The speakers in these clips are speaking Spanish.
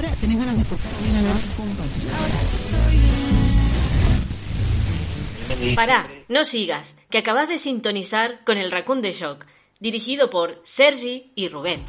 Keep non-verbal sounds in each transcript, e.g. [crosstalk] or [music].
Ahora tenés ganas de tocar. Pará, no sigas, que acabas de sintonizar con el Raccoon de Shock, dirigido por Sergi y Rubén.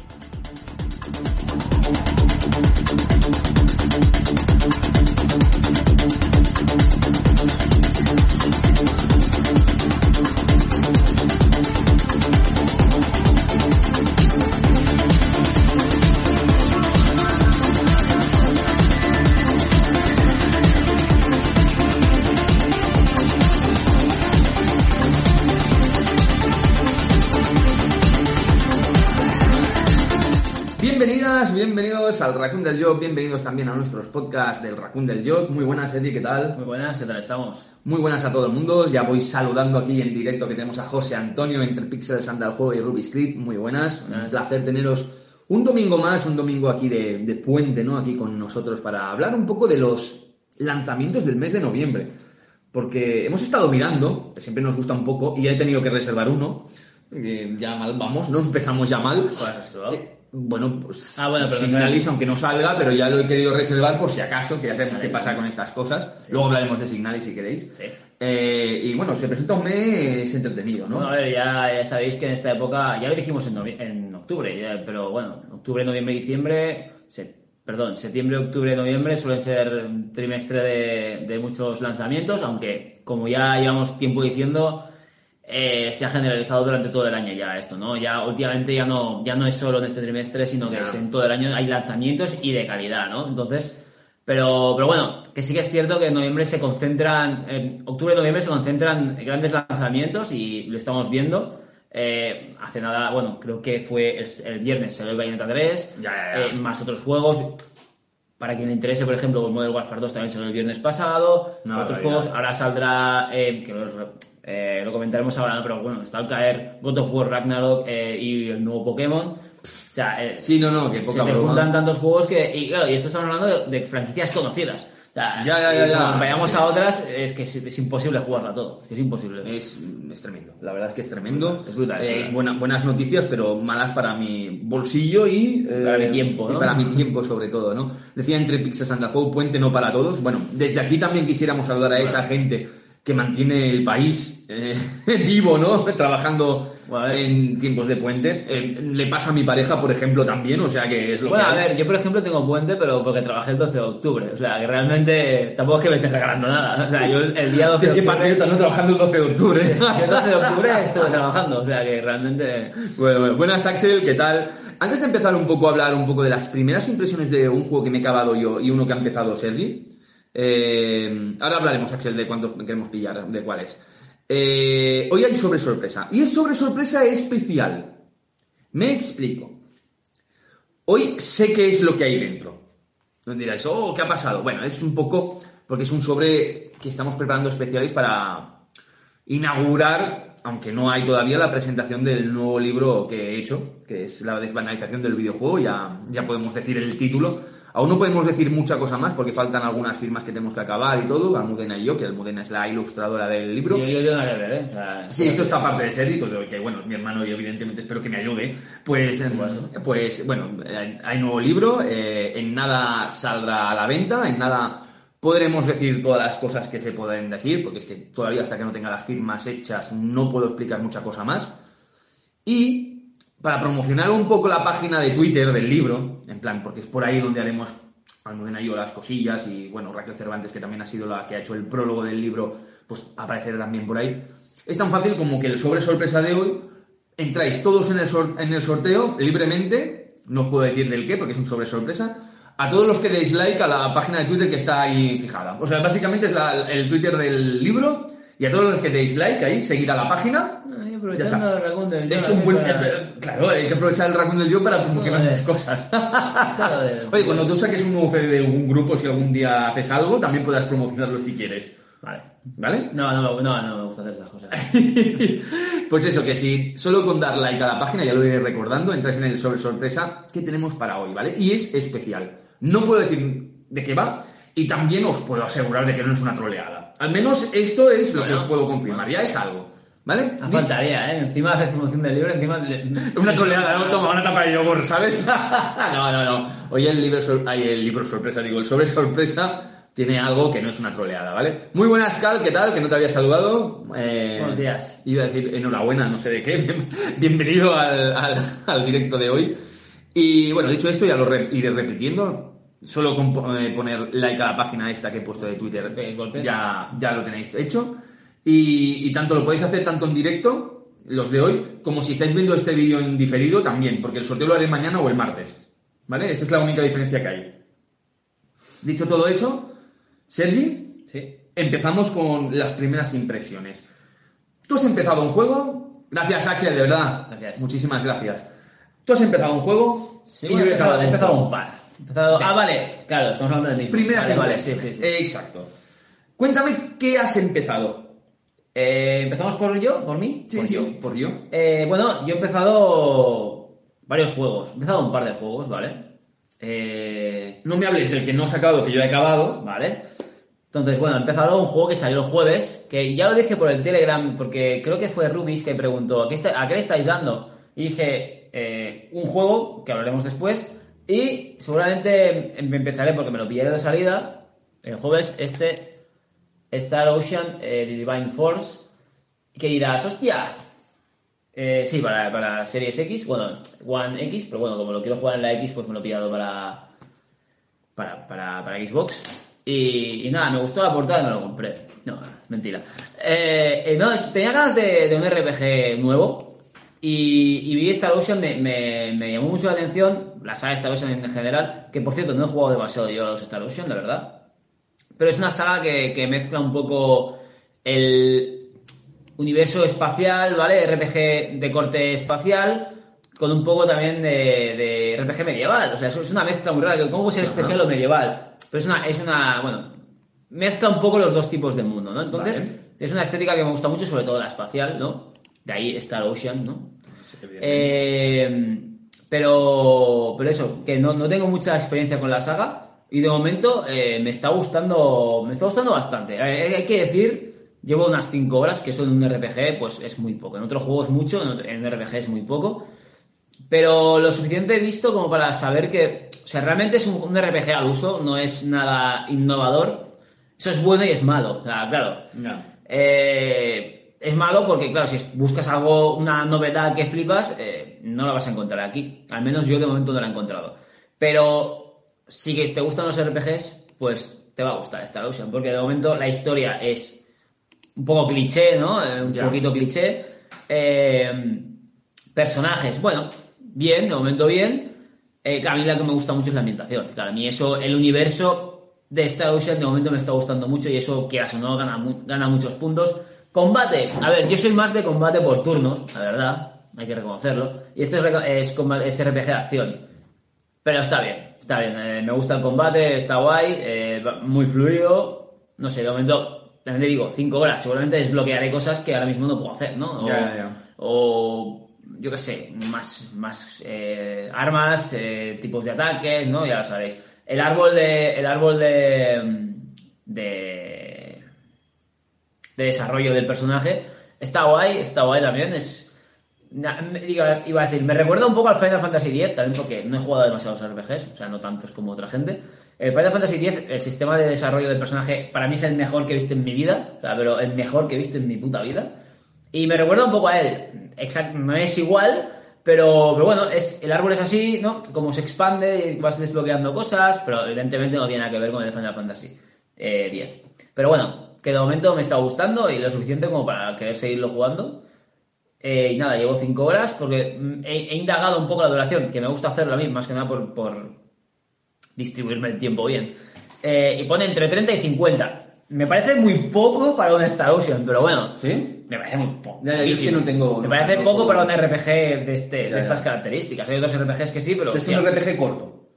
Al Raccoon del Job, bienvenidos también a nuestros podcasts del Raccoon del Job. Muy buenas, Eddie, ¿qué tal? Muy buenas, ¿qué tal estamos? Muy buenas a todo el mundo. Ya voy saludando aquí en directo que tenemos a José Antonio entre Pixels and el Juego y Ruby Script. Muy buenas. Un placer teneros un domingo más, un domingo aquí de, de puente, ¿no? Aquí con nosotros para hablar un poco de los lanzamientos del mes de noviembre. Porque hemos estado mirando, que siempre nos gusta un poco, y ya he tenido que reservar uno. que ya mal vamos, ¿no? Empezamos ya mal. Eh, bueno, pues Ah, bueno, Signalis, aunque no salga, pero ya lo he querido reservar por si acaso, que ya sabemos qué pasa con estas cosas. Luego hablaremos de Signalis si queréis. Sí. Eh, y bueno, se presenta un mes entretenido, ¿no? Bueno, a ver, ya, ya sabéis que en esta época, ya lo dijimos en, en octubre, ya, pero bueno, octubre, noviembre, diciembre, se- perdón, septiembre, octubre, noviembre suelen ser un trimestre de, de muchos lanzamientos, aunque como ya llevamos tiempo diciendo, eh, se ha generalizado durante todo el año ya esto, ¿no? Ya últimamente ya no, ya no es solo en este trimestre, sino que es en todo el año hay lanzamientos y de calidad, ¿no? Entonces, pero, pero bueno, que sí que es cierto que en noviembre se concentran, en octubre y noviembre se concentran grandes lanzamientos y lo estamos viendo. Eh, hace nada, bueno, creo que fue el, el viernes, salió el Bayonetta 3, Ya, ya, ya. eh, más otros juegos. Para quien le interese, por ejemplo, el Modern Warfare 2 también salió el viernes pasado. Otros juegos, ahora saldrá, eh, que lo, eh, lo comentaremos ahora, ¿no? pero bueno, está al caer God of War Ragnarok eh, y el nuevo Pokémon. O sea, eh, Sí, no, no, que se poca te broma. juntan tantos juegos que. Y claro, y esto estamos hablando de, de franquicias conocidas. O sea, Ya, ya, ya, y ya. cuando vayamos a otras, es que es, es imposible jugarla todo. Es imposible. Es, es tremendo, la verdad es que es tremendo. Es brutal, Eh, es buena- buenas noticias, pero malas para mi bolsillo y... eh, Para mi tiempo, y ¿no? para mi tiempo, sobre todo, ¿no? Decía entre Pixel Santa Juego, puente no para todos. Bueno, desde aquí también quisiéramos saludar a esa gente que mantiene el país eh, [laughs] vivo, ¿no? [laughs] Trabajando Bueno, a en tiempos de puente. Eh, le pasa a mi pareja, por ejemplo, también, o sea que es lo Bueno, que a hay. ver, yo por ejemplo tengo puente, pero porque trabajé el 12 de octubre. O sea, que realmente tampoco es que me esté regalando nada. O sea, yo el, día 12 [laughs] de octubre. patriota, ¿no? Trabajando el 12 de octubre. el 12 de octubre estuve trabajando. O sea, que realmente. Bueno, bueno, buenas Axel, ¿qué tal? Antes de empezar un poco a hablar un poco de las primeras impresiones de un juego que me he acabado yo y uno que ha empezado Sergi, eh, ahora hablaremos Axel de cuántos queremos pillar, de cuál es. Eh, hoy hay sobre sorpresa y es sobre sorpresa especial. Me explico. Hoy sé qué es lo que hay dentro. No diráis, oh, ¿qué ha pasado? Bueno, es un poco porque es un sobre que estamos preparando especiales para inaugurar, aunque no hay todavía, la presentación del nuevo libro que he hecho, que es la desbanalización del videojuego, ya, ya podemos decir el título. Aún no podemos decir mucha cosa más porque faltan algunas firmas que tenemos que acabar y todo, Almudena y yo, que Almudena es la ilustradora del libro. Yo, yo tengo nada que ver, ¿eh? O sea, Sí, esto está aparte de ser y todo, que bueno, mi hermano y evidentemente espero que me ayude. Pues, pues bueno, hay nuevo libro, eh, en nada saldrá a la venta, en nada podremos decir todas las cosas que se pueden decir, porque es que todavía hasta que no tenga las firmas hechas no puedo explicar mucha cosa más. Y para promocionar un poco la página de Twitter del libro, en plan, porque es por ahí donde haremos Almudena y yo las cosillas y bueno, Raquel Cervantes, que también ha sido la que ha hecho el prólogo del libro, pues aparecerá también por ahí. Es tan fácil como que el sobre sorpresa de hoy, entráis todos en el, sorteo libremente, no os puedo decir del qué porque es un sobre sorpresa, a todos los que deis like a la página de Twitter que está ahí fijada. O sea, básicamente es la- el Twitter del libro y a todos los que deis like ahí, seguir a la página. Ahí aprovechando el raccoon del Es Joe un buen... para- Claro, hay que aprovechar el raccoon del yo para promocionar las cosas. [laughs] Joder. Oye, cuando tú saques un nuevo CD de algún grupo, si algún día haces algo, también podrás promocionarlo si quieres. Vale. ¿Vale? No, no, no, no me gusta hacer esas cosas. [laughs] pues eso, que si solo con dar like a la página, ya lo iré recordando, entras en el sobre sorpresa que tenemos para hoy, ¿vale? Y es especial. No puedo decir de qué va y también os puedo asegurar de que no es una troleada. Al menos esto es lo que os puedo confirmar, ya es algo. ¿Vale? No faltaría, ¿eh? Encima hacer promoción del libro, encima... [laughs] Una troleada, [laughs] ¿no? Toma, una tapa de yogur, ¿sabes? [laughs] no, no, no. Hoy el libro, sor- ay, el libro sorpresa, digo, el sobre sorpresa tiene algo que no es una troleada, ¿vale? Muy buenas, Cal, ¿qué tal? Que no te había saludado. Eh, Buenos días. Iba a decir enhorabuena, no sé de qué. Bien- Bienvenido al, al- al directo de hoy. Y bueno, dicho esto, ya lo re- iré repitiendo. Solo con eh, poner like a la página esta que he puesto de Twitter. Golpes. Ya, ya lo tenéis hecho. Y, y tanto lo podéis hacer tanto en directo, los de hoy, como si estáis viendo este vídeo en diferido también, porque el sorteo lo haré mañana o el martes. ¿Vale? Esa es la única diferencia que hay. Dicho todo eso, Sergi, Sí. empezamos con las primeras impresiones. Tú has empezado un juego. Gracias, Axel, de verdad. Gracias. Muchísimas gracias. Tú has empezado un juego. Sí, y yo he empezado, he empezado un par. Empezado- Ah, vale, claro, estamos hablando del mismo. Primeras vale, vale, sí, sí, sí. Exacto. Cuéntame qué has empezado. Eh, ¿Empezamos por yo? ¿Por mí? Sí, por sí, yo. por yo. Eh, bueno, yo he empezado varios juegos. He empezado un par de juegos, ¿vale? Eh, No me hables del que no has acabado, que yo he acabado. ¿Vale? Entonces, bueno, he empezado un juego que salió el jueves, que ya lo dije por el Telegram, porque creo que fue Rubis que preguntó, ¿a qué, está- a qué le estáis dando? Y dije, eh, un juego, que hablaremos después, y seguramente em- empezaré, porque me lo pillé de salida, el jueves, este, Star Ocean, eh, The Divine Force, que dirás, hostia, eh, sí, para, para Series X, bueno, One X, pero bueno, como lo quiero jugar en la X, pues me lo he pillado para, para, para, para Xbox. Y, nada, me gustó la portada y me lo compré. No, mentira. Eh, eh, no, tenía ganas de, de un RPG nuevo. Y, vi Star Ocean, me, me, me llamó mucho la atención. La saga Star Ocean en general. Que por cierto, no he jugado demasiado yo a los Star Ocean, la verdad. Pero es una saga que, que mezcla un poco el universo espacial, ¿vale? RPG de corte espacial, con un poco también de, de RPG medieval. O sea, es una mezcla muy rara. ¿Cómo ser especial o medieval? Pero es una, es una, bueno, mezcla un poco los dos tipos de mundo, ¿no? Entonces, Vale. es una estética que me gusta mucho, sobre todo la espacial, ¿no? De ahí Star Ocean, ¿no? Eh, pero, pero eso, que no, no tengo mucha experiencia con la saga y de momento eh, me está gustando, me está gustando bastante. Hay, hay que decir, llevo unas 5 horas, que eso en un RPG pues es muy poco. En otros juegos mucho, en, un RPG es muy poco. Pero lo suficiente he visto como para saber que, o sea, realmente es un, un RPG al uso, no es nada innovador. Eso es bueno y es malo. O sea, claro, eh, es malo porque, claro, si buscas algo, una novedad que flipas, eh, no la vas a encontrar aquí. Al menos yo de momento no la he encontrado. Pero si que te gustan los RPGs, pues te va a gustar Star Ocean, porque de momento la historia es un poco cliché, ¿no? Eh, un Ya. poquito cliché. Eh, personajes, bueno, bien, de momento bien. A mí la que me gusta mucho es la ambientación. Claro, a mí eso, el universo de Star Ocean de momento me está gustando mucho y eso, quieras o no, gana, gana muchos puntos. Combate, a ver, yo soy más de combate por turnos, la verdad, hay que reconocerlo. Y esto es, es, es RPG de acción. Pero está bien, está bien. eh, me gusta el combate, está guay, eh, muy fluido. No sé, de momento, también te digo, 5 horas. Seguramente desbloquearé cosas que ahora mismo no puedo hacer, ¿no? O, Ya, ya, ya. o, yo qué sé, más, más eh, armas, eh, tipos de ataques, ¿no? Ya lo sabéis. El árbol de. El árbol de. de. De desarrollo del personaje está guay, está guay también. Es. iba a decir, me recuerda un poco al Final Fantasy X, también porque no he jugado demasiados RPGs, o sea, no tantos como otra gente. El Final Fantasy X, el sistema de desarrollo del personaje, para mí es el mejor que he visto en mi vida, o sea, pero el mejor que he visto en mi puta vida. Y me recuerda un poco a él. Exacto, no es igual, pero, pero bueno, es, el árbol es así, ¿no? Como se expande vas desbloqueando cosas, pero evidentemente no tiene nada que ver con el Final Fantasy eh, 10. Pero bueno, que de momento me está gustando y lo suficiente como para querer seguirlo jugando. Eh, y nada, llevo 5 horas porque mm, he, he indagado un poco la duración, que me gusta hacerlo a mí, más que nada por, por distribuirme el tiempo bien. Eh, y pone entre 30 y 50. Me parece muy poco para un Star Ocean, pero bueno. ¿Sí? Me parece muy poco. Ya, ya, yo es que no tengo- Me no parece poco para un RPG de, este, Ya, de estas características. Hay otros RPGs que sí, pero. O sea, es un RPG corto.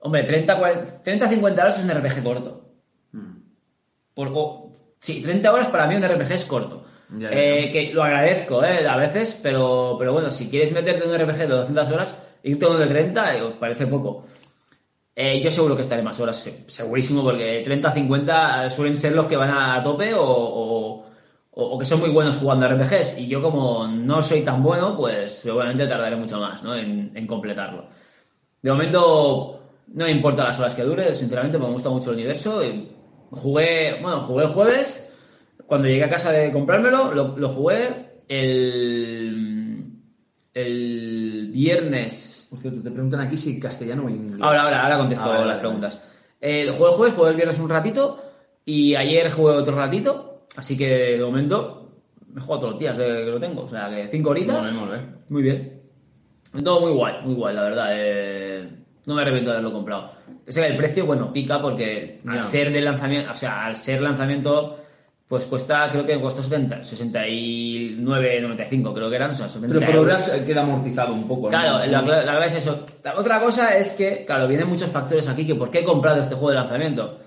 Hombre, 30, 40 30 50 horas es un RPG corto. Hmm. Por, o- sí, 30 horas para mí un RPG es corto. Ya, ya. Eh, que lo agradezco, eh, a veces, pero, pero bueno, si quieres meterte en un RPG de 200 horas, irte a uno de 30 eh, parece poco. Eh, yo seguro que estaré más horas, se- segurísimo, porque 30-50 suelen ser los que van a tope o, o, o, o que son muy buenos jugando RPGs. Y yo como no soy tan bueno, pues seguramente tardaré mucho más ¿no? en, en completarlo. De momento no me importa las horas que dure, sinceramente me gusta mucho el universo. y Jugué, bueno, jugué el jueves, cuando llegué a casa de comprármelo, lo, lo jugué el, el viernes Por cierto, te preguntan aquí si castellano o inglés. Ahora, ahora, ahora contesto Ah, las preguntas. Eh, el juego jueves, jugué el viernes un ratito y ayer jugué otro ratito, así que de momento me juego todos los días de que lo tengo, o sea, que cinco horitas. Muy bien. Todo muy guay, muy guay, la verdad. eh, no me arrepiento de haberlo comprado. Ese el precio, bueno, pica porque al ser de lanzamiento, o sea, al ser lanzamiento, pues cuesta, creo que costó 70, 69,95 creo que eran, o sea, 70 Pero por horas eh, queda amortizado un poco. ¿no? Claro, la, la clave es eso. La otra cosa es que, claro, vienen muchos factores aquí que por qué he comprado este juego de lanzamiento.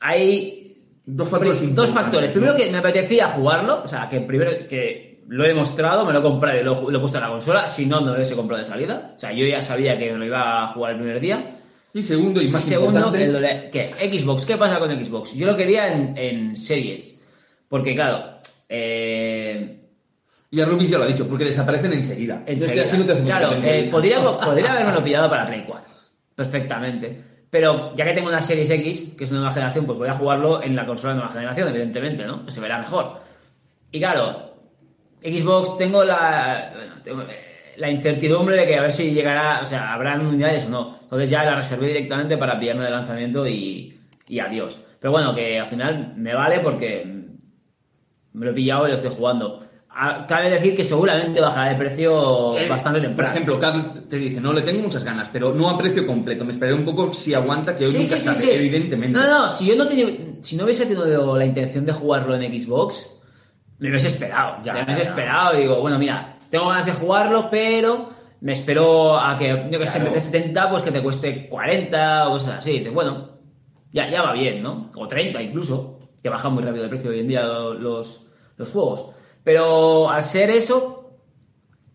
Hay Dos factores dos factores. Primero que me apetecía jugarlo, o sea, que primero que lo he demostrado, me lo he comprado y lo, lo he puesto en la consola, si no, no lo hubiese comprado de salida. O sea, yo ya sabía que me lo iba a jugar el primer día. Y segundo, y Y más segundo, importante, el ¿qué? Xbox, ¿qué pasa con Xbox? Yo lo quería en, en series. Porque, claro, eh, y a Rubis ya lo ha dicho, porque desaparecen enseguida. Entonces, Enseguida. así no te hace claro, eh, podría, [laughs] podría haberme pillado para Play 4. Perfectamente. Pero ya que tengo una Series X, que es una nueva generación, pues voy a jugarlo en la consola de nueva generación, evidentemente, ¿no? Que se verá mejor. Y claro, Xbox tengo la, bueno, tengo, eh, la incertidumbre de que a ver si llegará, o sea, habrán unidades o no. Entonces ya la reservé directamente para pillarme de lanzamiento y, y adiós. Pero bueno, que al final me vale porque me lo he pillado y lo estoy jugando. Ah, Cabe decir que seguramente bajará de precio Eh, bastante Por temprano. ejemplo, Carl te dice, no, le tengo muchas ganas, pero no a precio completo. Me esperaré un poco si aguanta, que hoy Sí, nunca sí, sí, sabe, sí. evidentemente. No, no, si yo no tenía, si no hubiese tenido la intención de jugarlo en Xbox, me hubiese esperado. Ya, me hubiese esperado y digo, bueno, mira, tengo ganas de jugarlo, pero me espero a que, yo que sé, en Claro. vez de 70, pues que te cueste 40 o cosas así. Dices, bueno, ya, ya va bien, ¿no? O 30 incluso, que bajan muy rápido de precio hoy en día lo- los, los juegos. Pero al ser eso,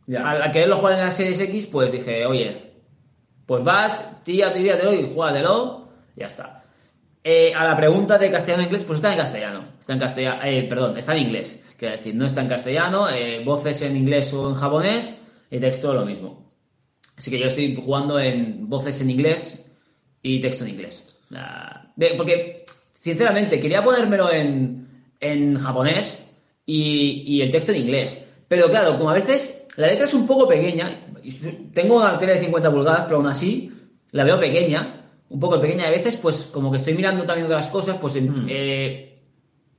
Ya. al, al quererlo jugar en la Series X, pues dije, oye, pues vas, tía, tíratelo y júgatelo, ya está. Eh, a la pregunta de castellano-inglés, pues está en castellano. Está en castellano, eh, perdón, está en inglés. Quiero decir, no está en castellano, eh, voces en inglés o en japonés y texto lo mismo. Así que yo estoy jugando en voces en inglés y texto en inglés. La- porque, sinceramente, quería ponérmelo en, en japonés y, y el texto en inglés. Pero claro, como a veces la letra es un poco pequeña, tengo una tele de 50 pulgadas, pero aún así la veo pequeña, un poco pequeña. Y a veces, pues como que estoy mirando también otras cosas, pues Hmm. eh,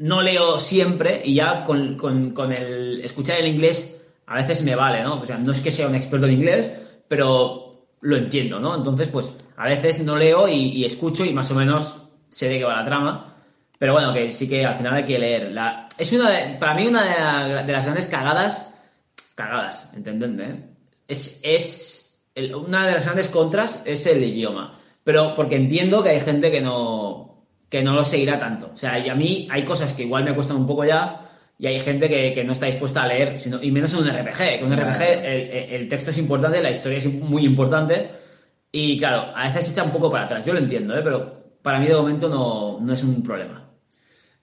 no leo siempre y ya con, con- con el escuchar el inglés a veces me vale, ¿no? O sea, no es que sea un experto en inglés, pero lo entiendo, ¿no? Entonces, pues a veces no leo y, escucho y más o menos sé de qué va la trama. Pero bueno, que sí que al final hay que leer. La... Es una de- para mí una de, la- de las grandes cagadas, cagadas, entendedme, ¿eh? es, es una de las grandes contras es el idioma. Pero porque entiendo que hay gente que no, que no lo seguirá tanto. O sea, y a mí hay cosas que igual me cuestan un poco ya y hay gente que, que no está dispuesta a leer, sino, y menos en un RPG. Que un RPG el, el- texto es importante, la historia es muy importante y claro, a veces se echa un poco para atrás. Yo lo entiendo, ¿eh? pero para mí de momento no, no es un problema.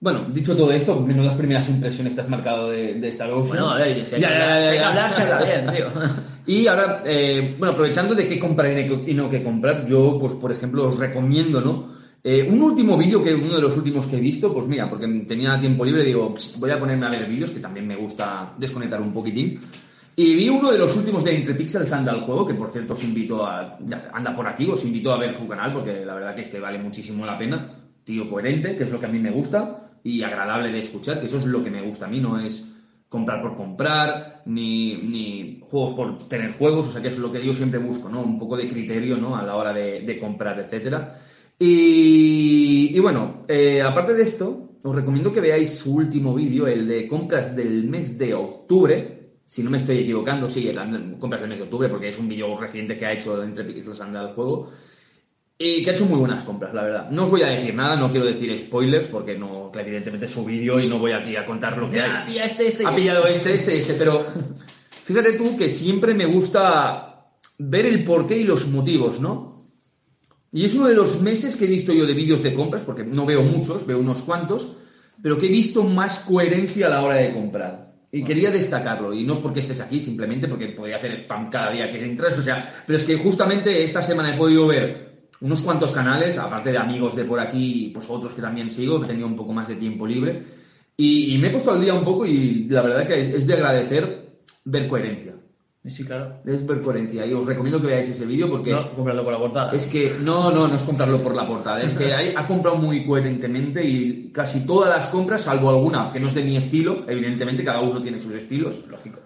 Bueno, dicho todo esto, menudas primeras impresiones te has marcado de, de esta Ocean. Bueno, a ver, si hay Ya, que ya, ya, hablar- hay que ya. hablar, se habla bien, tío. [laughs] Y ahora, eh, bueno, aprovechando de qué comprar y no qué comprar, yo, pues, por ejemplo, os recomiendo, ¿no? Eh, un último vídeo, que uno de los últimos que he visto, pues mira, porque tenía tiempo libre, digo, "Psst, voy a ponerme a ver vídeos, que también me gusta desconectar un poquitín. Y vi uno de los últimos de Entre Pixels anda juego, que por cierto os invito a. anda por aquí, os invito a ver su canal, porque la verdad que es que vale muchísimo la pena. Tío coherente, que es lo que a mí me gusta, y agradable de escuchar, que eso es lo que me gusta a mí, no es comprar por comprar, ni, ni juegos por tener juegos, o sea que es lo que yo siempre busco, ¿no? Un poco de criterio, ¿no? A la hora de, de comprar, etcétera. Y, y bueno, eh, aparte de esto, os recomiendo que veáis su último vídeo, el de compras del mes de octubre, si no me estoy equivocando, sí, el- compras del mes de octubre, porque es un vídeo reciente que ha hecho entre Pixels anda al juego. Y que ha hecho muy buenas compras, la verdad. No os voy a decir nada, no quiero decir spoilers, porque no, evidentemente es su vídeo y no voy aquí a contar lo que hay. Pilla este, este. Ha pillado este, este, este, pero fíjate tú que siempre me gusta ver el porqué y los motivos, ¿no? Y es uno de los meses que he visto yo de vídeos de compras, porque no veo muchos, veo unos cuantos, pero que he visto más coherencia a la hora de comprar. Y quería destacarlo, y no es porque estés aquí, simplemente porque podría hacer spam cada día que entras, o sea, pero es que justamente esta semana he podido ver unos cuantos canales, aparte de amigos de por aquí, pues otros que también sigo, he tenido un poco más de tiempo libre, y, y me he puesto al día un poco y la verdad que es de agradecer ver coherencia. Sí, claro. Es ver coherencia. Y os recomiendo que veáis ese vídeo porque. No, comprarlo por la portada. Es que. No, no, no es comprarlo por la portada. Es que [laughs] hay- ha comprado muy coherentemente y casi todas las compras, salvo alguna que no es de mi estilo, evidentemente cada uno tiene sus estilos. Lógico.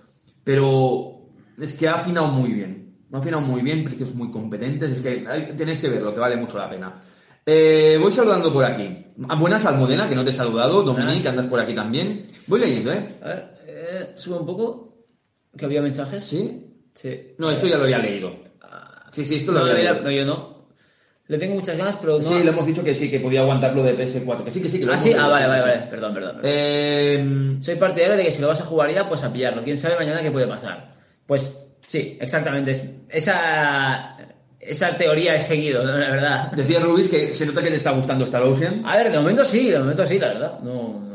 Pero es que ha afinado muy bien. Ha afinado muy bien, precios muy competentes. Es que hay- tenéis que verlo, que vale mucho la pena. Eh, voy saludando por aquí. Ah, Buenas, Almudena, que no te he saludado. Dominique, andas por aquí también. Voy leyendo, ¿eh? A ver, eh, sube un poco. Que había mensajes. ¿Sí? Sí. No, esto ya lo había leído. Sí, sí, esto lo No, había leído. no, yo no. Le tengo muchas ganas, pero no. Sí, le hemos dicho que sí, que podía aguantarlo de PS4. Que sí, que sí, que lo Ah, sí, leído, ah, vale, vale, sí, vale. sí. Perdón, perdón. perdón. Eh, Soy partidario de que si lo vas a jugar ya, pues a pillarlo. Quién sabe mañana qué puede pasar. Pues sí, exactamente. Es- Esa, esa teoría he seguido, la verdad. decía Rubis que se nota que te está gustando Star Ocean. A ver, de momento sí, de momento sí, la verdad. No,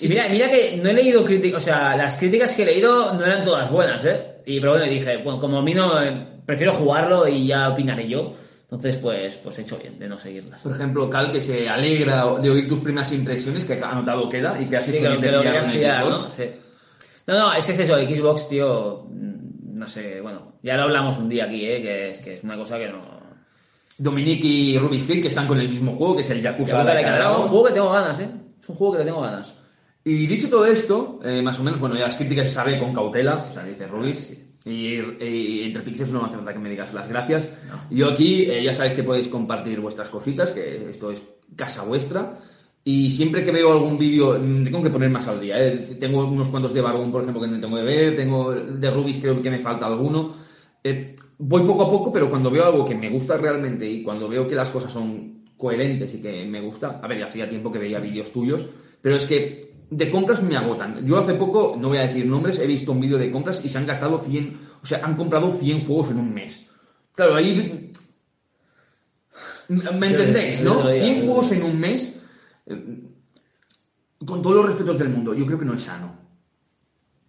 no. Y mira, mira que no he leído críticas, o sea, las críticas que he leído no eran todas buenas, ¿eh? Y pero bueno, dije, bueno, como a mí no, eh, prefiero jugarlo y ya opinaré yo. Entonces, pues, pues he hecho bien de no seguirlas. Por ejemplo, Cal, que se alegra de oír tus primeras impresiones, que ha notado queda y que has Sí, hecho que, lo- que lo querías una pillar, ¿no? Sí. No, no, ese es eso, Xbox, tío, no sé, bueno, ya lo hablamos un día aquí, ¿eh? Que es, que es una cosa que no... Dominique y Rubis Kid, que están con el mismo juego, que es el Yakuza de Es un juego que tengo ganas, ¿eh? Es un juego que le tengo ganas. Y dicho todo esto, eh, más o menos, bueno, ya las críticas se sabe con cautela, o sea, dice Rubis. Y, y entre Pixels no me hace falta que me digas las gracias. Yo aquí, eh, ya sabéis que podéis compartir vuestras cositas, que esto es casa vuestra. Y siempre que veo algún vídeo, mm, tengo que poner más al día. ¿eh? Tengo unos cuantos de Barbón, por ejemplo, que no tengo que ver. Tengo de Rubis, creo que me falta alguno. Eh, voy poco a poco, pero cuando veo algo que me gusta realmente y cuando veo que las cosas son coherentes y que me gusta, a ver, ya hacía tiempo que veía vídeos tuyos, pero es que de compras me agotan. Yo hace poco, no voy a decir nombres, he visto un vídeo de compras y se han gastado 100, o sea, han comprado 100 juegos en un mes. Claro, ahí... ¿Me entendéis, no? te lo digo, 100 yo te lo juegos en un mes, eh, con todos los respetos del mundo, yo creo que no es sano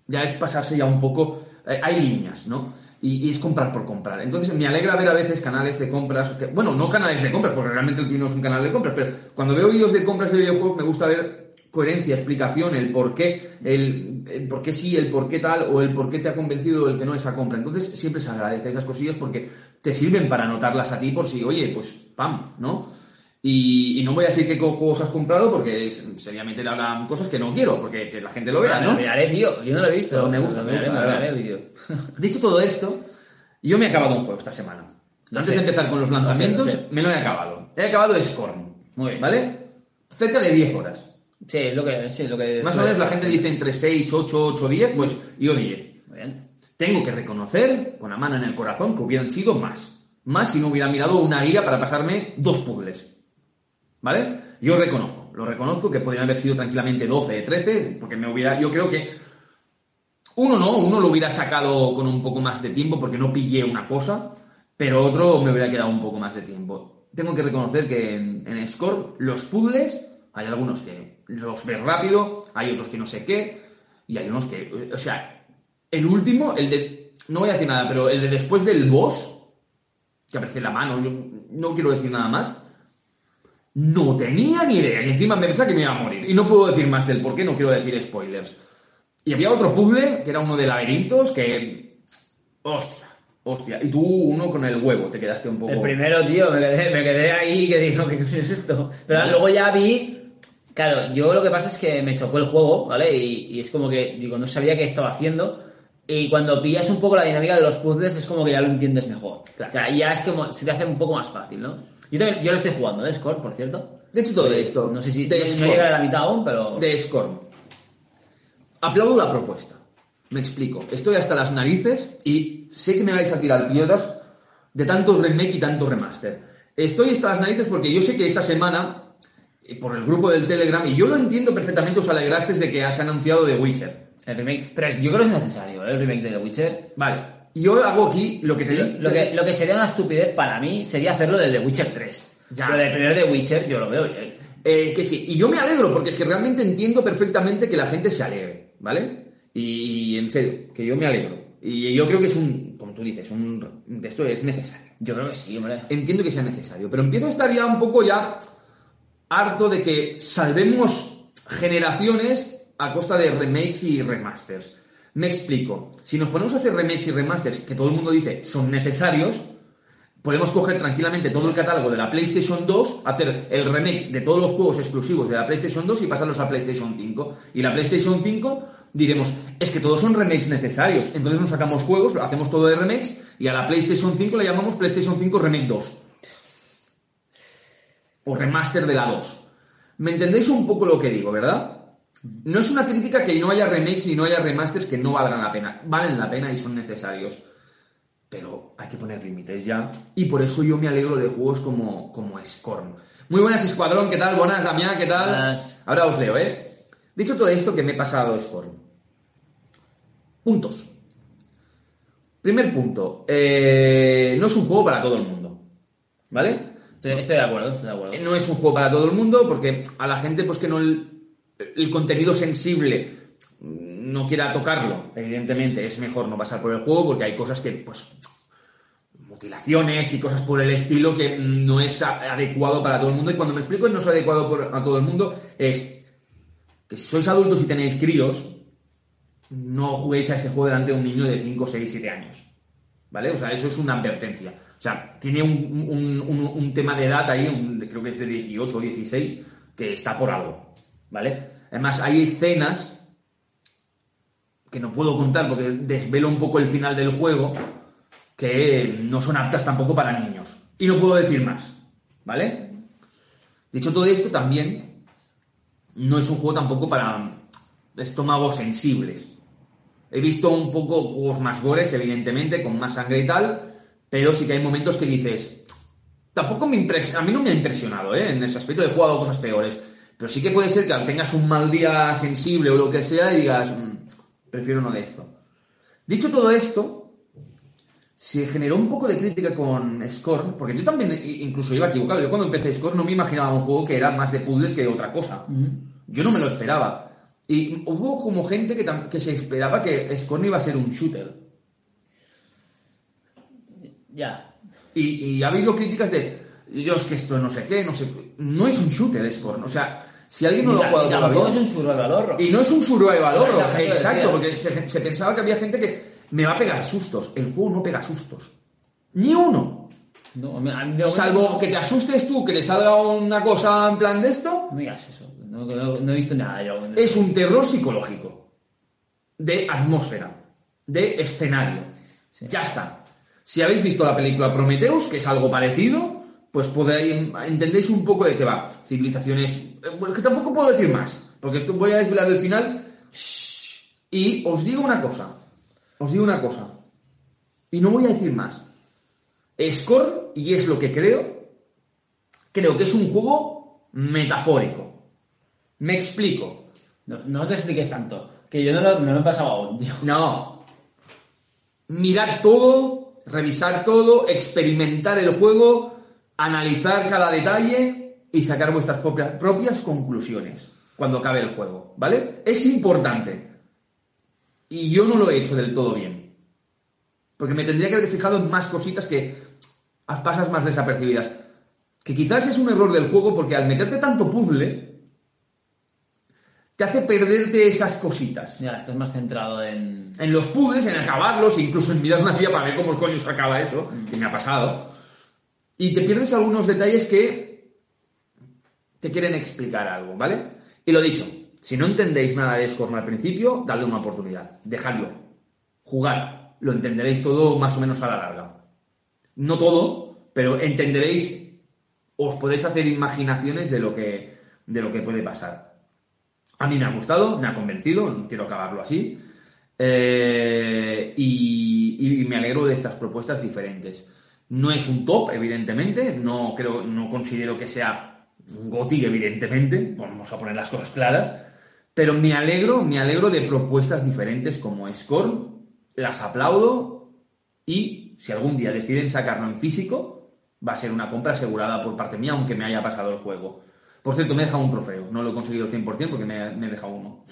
ya es pasarse ya un poco. eh, hay líneas, ¿no? Y, y es comprar por comprar. Entonces me alegra ver a veces canales de compras. que- bueno, no canales de compras, porque realmente el tuyo no es un canal de compras, pero cuando veo vídeos de compras de videojuegos me gusta ver coherencia, explicación, el por qué, el, el por qué sí, el por qué tal, o el por qué te ha convencido o el que no esa compra. Entonces siempre se agradece esas cosillas porque te sirven para anotarlas a ti por si, oye, pues pam, ¿no? Y, y no voy a decir qué juegos has comprado porque sería meter ahora cosas que no quiero, porque que la gente lo vea, Lo ¿no? miraré, tío. Yo no lo he visto. Pero me gusta, me gusta, me verdad. el vídeo. [laughs] Dicho todo esto, yo me he acabado un juego esta semana. Antes de empezar con los lanzamientos, sé, sé. me lo he acabado. He acabado Scorn. Muy bien. ¿Vale? Cerca de 10 horas. Sí, lo que, sí, lo que. Más o menos la gente dice entre 6, 8, 8, 10, pues yo 10. Muy bien. Tengo que reconocer, con la mano en el corazón, que hubieran sido más. Más si no hubiera mirado una guía para pasarme dos puzzles. ¿Vale? Yo reconozco, lo reconozco que podrían haber sido tranquilamente 12, 13, porque me hubiera, yo creo que uno no, uno lo hubiera sacado con un poco más de tiempo porque no pillé una cosa, pero otro me hubiera quedado un poco más de tiempo. Tengo que reconocer que en, en Score los puzzles, hay algunos que los ves rápido, hay otros que no sé qué, y hay unos que, o sea, el último, el de, no voy a decir nada, pero el de después del boss, que aparece en la mano, yo no quiero decir nada más, no tenía ni idea. Y encima me pensaba que me iba a morir. Y no puedo decir más del por qué, no quiero decir spoilers. Y había otro puzzle, que era uno de laberintos, que... Hostia, hostia. Y tú uno con el huevo, te quedaste un poco... El primero, tío, me quedé, me quedé ahí que digo, ¿qué es esto? Pero luego ya vi. Claro, yo lo que pasa es que me chocó el juego, ¿vale? Y, y es como que, digo, no sabía qué estaba haciendo. Y cuando pillas un poco la dinámica de los puzzles, es como que ya lo entiendes mejor. Claro. O sea, ya es como, se te hace un poco más fácil, ¿no? Yo, también, yo lo estoy jugando, ¿eh? Score, por cierto. De hecho, todo esto... No sé si de no Scorn. llega a la mitad aún, pero. de Scorn. Aplaudo la propuesta. Me explico. Estoy hasta las narices y sé que me vais a tirar piedras de tanto remake y tanto remaster. Estoy hasta las narices porque yo sé que esta semana, eh, por el grupo del Telegram, y yo lo entiendo perfectamente, os alegrasteis de que has anunciado The Witcher. El remake. Pero yo creo que es necesario, ¿eh? El remake de The Witcher. Vale. Yo hago aquí lo que te Lo, di. lo que, lo que sería una estupidez para mí sería hacerlo del The Witcher 3. Ya. Pero del primer The Witcher yo lo veo bien. Eh, que sí, y yo me alegro porque es que realmente entiendo perfectamente que la gente se alegre, ¿vale? Y, en serio, que yo me alegro. Y yo creo que es un, como tú dices, un, esto es necesario. Yo creo que sí, hombre. Entiendo que sea necesario, pero empiezo a estar ya un poco ya harto de que salvemos generaciones a costa de remakes y remasters. Me explico. Si nos ponemos a hacer remakes y remasters que todo el mundo dice son necesarios, podemos coger tranquilamente todo el catálogo de la PlayStation 2, hacer el remake de todos los juegos exclusivos de la PlayStation 2 y pasarlos a PlayStation 5. Y la PlayStation 5 diremos, es que todos son remakes necesarios. Entonces nos sacamos juegos, hacemos todo de remakes y a la PlayStation 5 le llamamos PlayStation 5 Remake 2. O remaster de la 2. ¿Me entendéis un poco lo que digo, verdad? No es una crítica que no haya remakes y no haya remasters que no valgan la pena. Valen la pena y son necesarios pero hay que poner límites ya. Y por eso yo me alegro de juegos como, como Scorn. Muy buenas, Escuadrón, ¿qué tal? Buenas, Damián, ¿qué tal? Ahora os leo, ¿eh? Dicho todo esto, que me he pasado Scorn. Puntos. Primer punto. Eh, no es un juego para todo el mundo. ¿Vale? Estoy, de acuerdo, estoy de acuerdo. No es un juego para todo el mundo porque a la gente, pues que no el, el contenido sensible no quiera tocarlo, evidentemente es mejor no pasar por el juego porque hay cosas que, pues, mutilaciones y cosas por el estilo que no es adecuado para todo el mundo. Y cuando me explico que no es adecuado para todo el mundo, es que si sois adultos y tenéis críos, no juguéis a ese juego delante de un niño de 5, 6, 7 años. ¿Vale? O sea, eso es una advertencia. O sea, tiene un, tema de edad ahí, creo que es de 18 o 16, que está por algo. ¿Vale? Además, hay escenas que no puedo contar porque desvelo un poco el final del juego, que no son aptas tampoco para niños. Y no puedo decir más, ¿vale? Dicho todo esto, también no es un juego tampoco para estómagos sensibles. He visto un poco juegos más gores, evidentemente, con más sangre y tal, pero sí que hay momentos que dices, tampoco me impresiona, a mí no me ha impresionado, ¿eh? En ese aspecto he jugado cosas peores, pero sí que puede ser que tengas un mal día sensible o lo que sea y digas, mm, prefiero no de esto. Dicho todo esto, se generó un poco de crítica con Scorn, porque yo también incluso iba equivocado. Yo cuando empecé Scorn no me imaginaba un juego que era más de puzzles que de otra cosa. Yo no me lo esperaba. Y hubo como gente que, que se esperaba que Scorn iba a ser un shooter. Ya. Y, ha habido críticas de, Dios, que esto no sé qué, no sé. No es un shooter Scorn. O sea, si alguien no lo ha jugado todavía... es un survival horror. Y no es un survival horror, exacto, porque se, pensaba que había gente que me va a pegar sustos. El juego no pega sustos. Ni uno. Salvo que te asustes tú, que te salga una cosa en plan de esto. No digas eso. No, he visto nada yo. Es un terror psicológico. De atmósfera. De escenario. Ya está. Si habéis visto la película Prometheus, que es algo parecido, pues podéis, entendéis un poco de qué va. Civilizaciones, eh, bueno, que tampoco puedo decir más, porque esto voy a desvelar el final. Y os digo una cosa, os digo una cosa, y no voy a decir más. Score, y es lo que creo, creo que es un juego metafórico. Me explico. No, te expliques tanto, que yo no lo, no lo he pasado aún, No. Mirad todo, revisar todo, experimentar el juego, analizar cada detalle y sacar vuestras propias, propias conclusiones cuando acabe el juego, ¿vale? Es importante. Y yo no lo he hecho del todo bien. Porque me tendría que haber fijado en más cositas que pasas más desapercibidas. Que quizás es un error del juego porque al meterte tanto puzzle, te hace perderte esas cositas. Ya, estás más centrado en... En los puzzles, en acabarlos, e incluso en mirar una guía para ver cómo coño se acaba eso, que me ha pasado. Y te pierdes algunos detalles que te quieren explicar algo, ¿vale? Y lo dicho, si no entendéis nada de Scorn al principio, dadle una oportunidad. Dejadlo. Jugad. Lo entenderéis todo más o menos a la larga. No todo, pero entenderéis, os podéis hacer imaginaciones de lo que, de lo que puede pasar. A mí me ha gustado, me ha convencido, quiero acabarlo así. Eh, y, y me alegro de estas propuestas diferentes. No es un top, evidentemente, no creo, no considero que sea un GOTI, evidentemente, vamos a poner las cosas claras, pero me alegro, me alegro de propuestas diferentes como Scorn, las aplaudo y si algún día deciden sacarlo en físico, va a ser una compra asegurada por parte mía, aunque me haya pasado el juego. Por cierto, me he dejado un trofeo. No lo he conseguido al 100% porque me, me he dejado uno.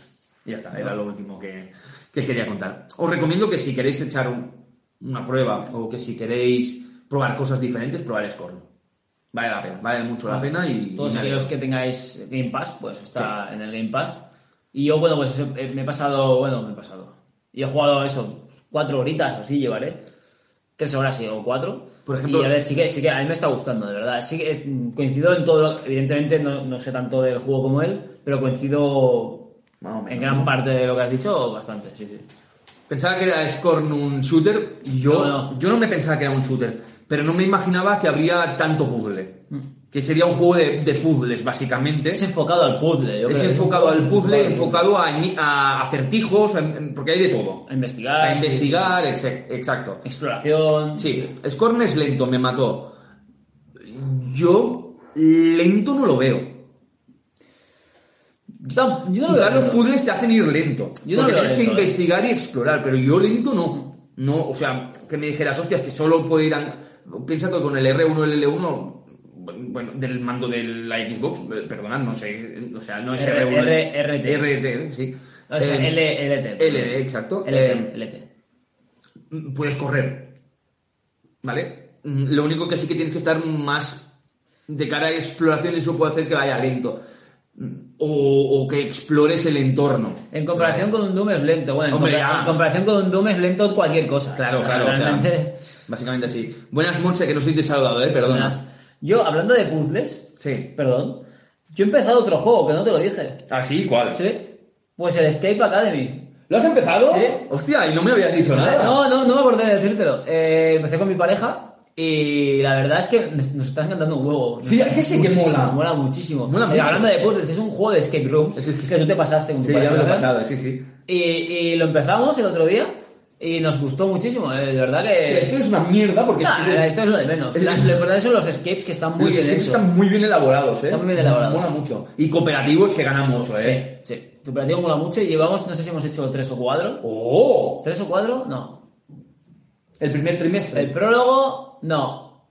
Y ya está, era lo último que, que quería contar. Os recomiendo que si queréis echar un- una prueba o que si queréis probar cosas diferentes, probar Scorn. Vale la pena, vale mucho la pena y... Todos y aquellos que tengáis Game Pass, pues está en el Game Pass. Y yo, bueno, pues eh, me he pasado, bueno, me he pasado. Y he jugado eso, cuatro horitas, así llevaré. Tres horas sí, o cuatro. Por ejemplo- y a ver, sí que, sí que a mí me está gustando, de verdad. Sí que coincido en todo, lo- evidentemente no, no sé tanto del juego como él, pero coincido menos, en gran ¿no? parte de lo que has dicho, bastante, sí, sí. Pensaba que era Scorn un shooter y yo No, no. yo no me pensaba que era un shooter, pero no me imaginaba que habría tanto puzzle. Que sería un juego de, de puzzles, básicamente. Es enfocado al puzzle, yo Es creo. enfocado al puzzle, enfocado a, a acertijos, en- porque hay de todo. a investigar. A sí, investigar, exacto. sí. Exploración. Sí, Scorn es lento, me mató. Yo lento no lo veo. Yo, yo no veo los puzzles te hacen ir lento. Yo no porque tienes que lento, eh. investigar y explorar, pero yo lento no. No, o sea, que me dijeras, hostias, que solo puedo ir a... Piensa que con el R1 el L1, bueno, del mando de la Xbox, eh, perdonad, no sé, o sea, no es R- R1. R- RT. RT, sí. O sea, Eh, L- LT. LT, exacto. LT, Eh, LT. puedes correr. ¿Vale? Mm, Lo único que sí que tienes que estar más de cara a exploración y eso puede hacer que vaya lento. Mm, O, o que explores el entorno. En comparación con un Doom es lento. Bueno, en, Hombre, en comparación con un Doom es lento cualquier cosa. Claro, claro. o sea, básicamente así. Buenas, Monse, que no soy te saludado, ¿eh? Perdona. Buenas. Yo, hablando de puzzles, Sí. perdón, yo he empezado otro juego que no te lo dije. ¿Ah, sí? ¿Cuál? ¿Sí? Pues el Escape Academy. ¿Lo has empezado? Sí. Hostia, y no me habías dicho nada. No, no, no me acordé de decírtelo. Eh, empecé con mi pareja y la verdad es que nos está encantando un huevo. Sí, que sí que mola. Mola muchísimo. Mola Eh, mucho. hablando de puzzles, es un juego de escape rooms que tú te pasaste tu Sí, ya me lo he pasado, sí, sí. Y, y lo empezamos el otro día y nos gustó muchísimo. eh, de verdad que. Esto es una mierda porque Nah, es que- esto es lo de menos. Es- La- Lo importante son los escapes que están muy los bien hechos. están muy bien elaborados, ¿eh? Están muy bien elaborados. Mola mucho. Y cooperativos que ganan mucho, ¿eh? Sí, sí. Tu operativo mola mucho y llevamos, no sé si hemos hecho tres o cuatro. ¡Oh! ¿Tres o cuatro? No. El primer trimestre. El prólogo, no.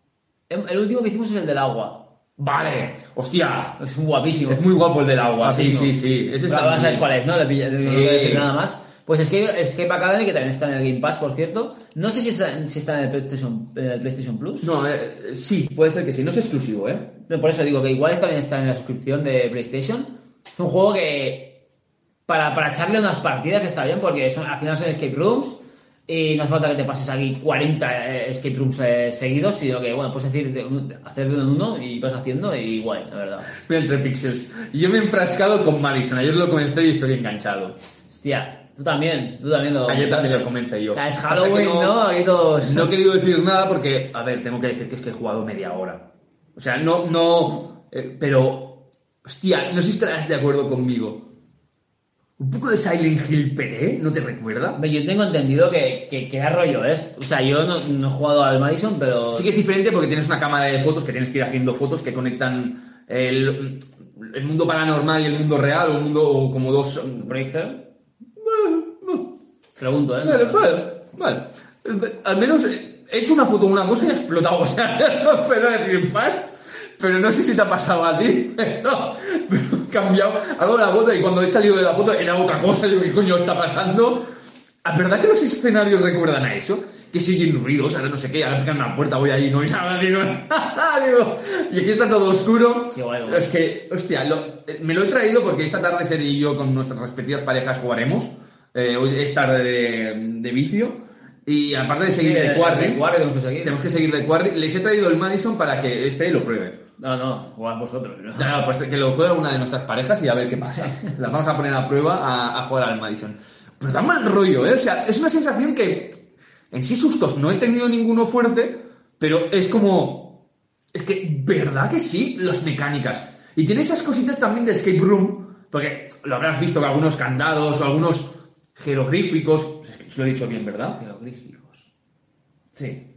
El el último que hicimos es el del agua. Vale, hostia. Es guapísimo. Es muy guapo el del agua, sí, Guapísimo. sí, sí. Ese está muy sabes cuál es, ¿no? Le pilla- no Sí. decir nada más. Pues Escape, Escape Academy, que también está en el Game Pass, por cierto. No sé si está, si está en el PlayStation, en el PlayStation Plus. No, eh, sí, puede ser que sí. No es exclusivo, ¿eh? No, Por eso digo que igual también está en la suscripción de PlayStation. Es un juego que para, para echarle unas partidas está bien porque son, al final son escape rooms y no hace falta que te pases aquí 40 eh, escape rooms eh, seguidos, sino que bueno, puedes decir hacer de uno en uno y vas haciendo y guay, la verdad. Mira, entre pixels. Yo me he enfrascado con Madison. Ayer lo comencé y estoy enganchado. Hostia, tú también, tú también lo... Ayer también lo comencé yo. O sea, es Halloween, ¿no? Aquí todos... No he querido decir nada porque, a ver, tengo que decir que es que he jugado media hora. O sea, no, no, eh, pero, hostia, no sé si estarás de acuerdo conmigo. Un poco de Silent Hill PT, ¿no te recuerda? Yo tengo entendido que, que, que era rollo, ¿eh? O sea, yo no, no he jugado al Madison, pero... Sí que es diferente porque tienes una cámara de fotos que tienes que ir haciendo fotos que conectan el, el mundo paranormal y el mundo real, o un mundo como dos... ¿Breakthrough? Pregunto, ¿eh? Vale, vale, vale. Al menos he hecho una foto una cosa y ha explotado. [laughs] O sea, no puedo decir más. Pero no sé si te ha pasado a ti. [laughs] Pero, pero he cambiado. Hago la foto y cuando he salido de la foto era otra cosa. Digo, ¿qué coño está pasando? ¿A verdad que los escenarios recuerdan a eso? Que siguen ruidos, ahora no sé qué, ahora pican una puerta, voy ahí, no hay nada, digo, [laughs] digo, y aquí está todo oscuro. Qué guay. Es que, hostia, lo- eh, me lo he traído porque esta tarde Seri y yo con nuestras respectivas parejas jugaremos. Eh, hoy es tarde de, de vicio. Y aparte de seguir de Quarry, De Quarry tenemos que seguir. tenemos que seguir de Quarry. Les he traído el Madison para que este lo pruebe. No, no, jugad vosotros. ¿no? No, no, pues que lo juegue una de nuestras parejas y a ver qué pasa. [laughs] Las vamos a poner a prueba a, a jugar al Madison. Pero da mal rollo, ¿eh? O sea, es una sensación que en sí sustos no he tenido ninguno fuerte, pero es como... Es que, ¿verdad que sí? Las mecánicas. Y tiene esas cositas también de escape room, porque lo habrás visto que algunos candados o algunos jeroglíficos... Lo he dicho bien, ¿verdad? Jeroglíficos. Sí.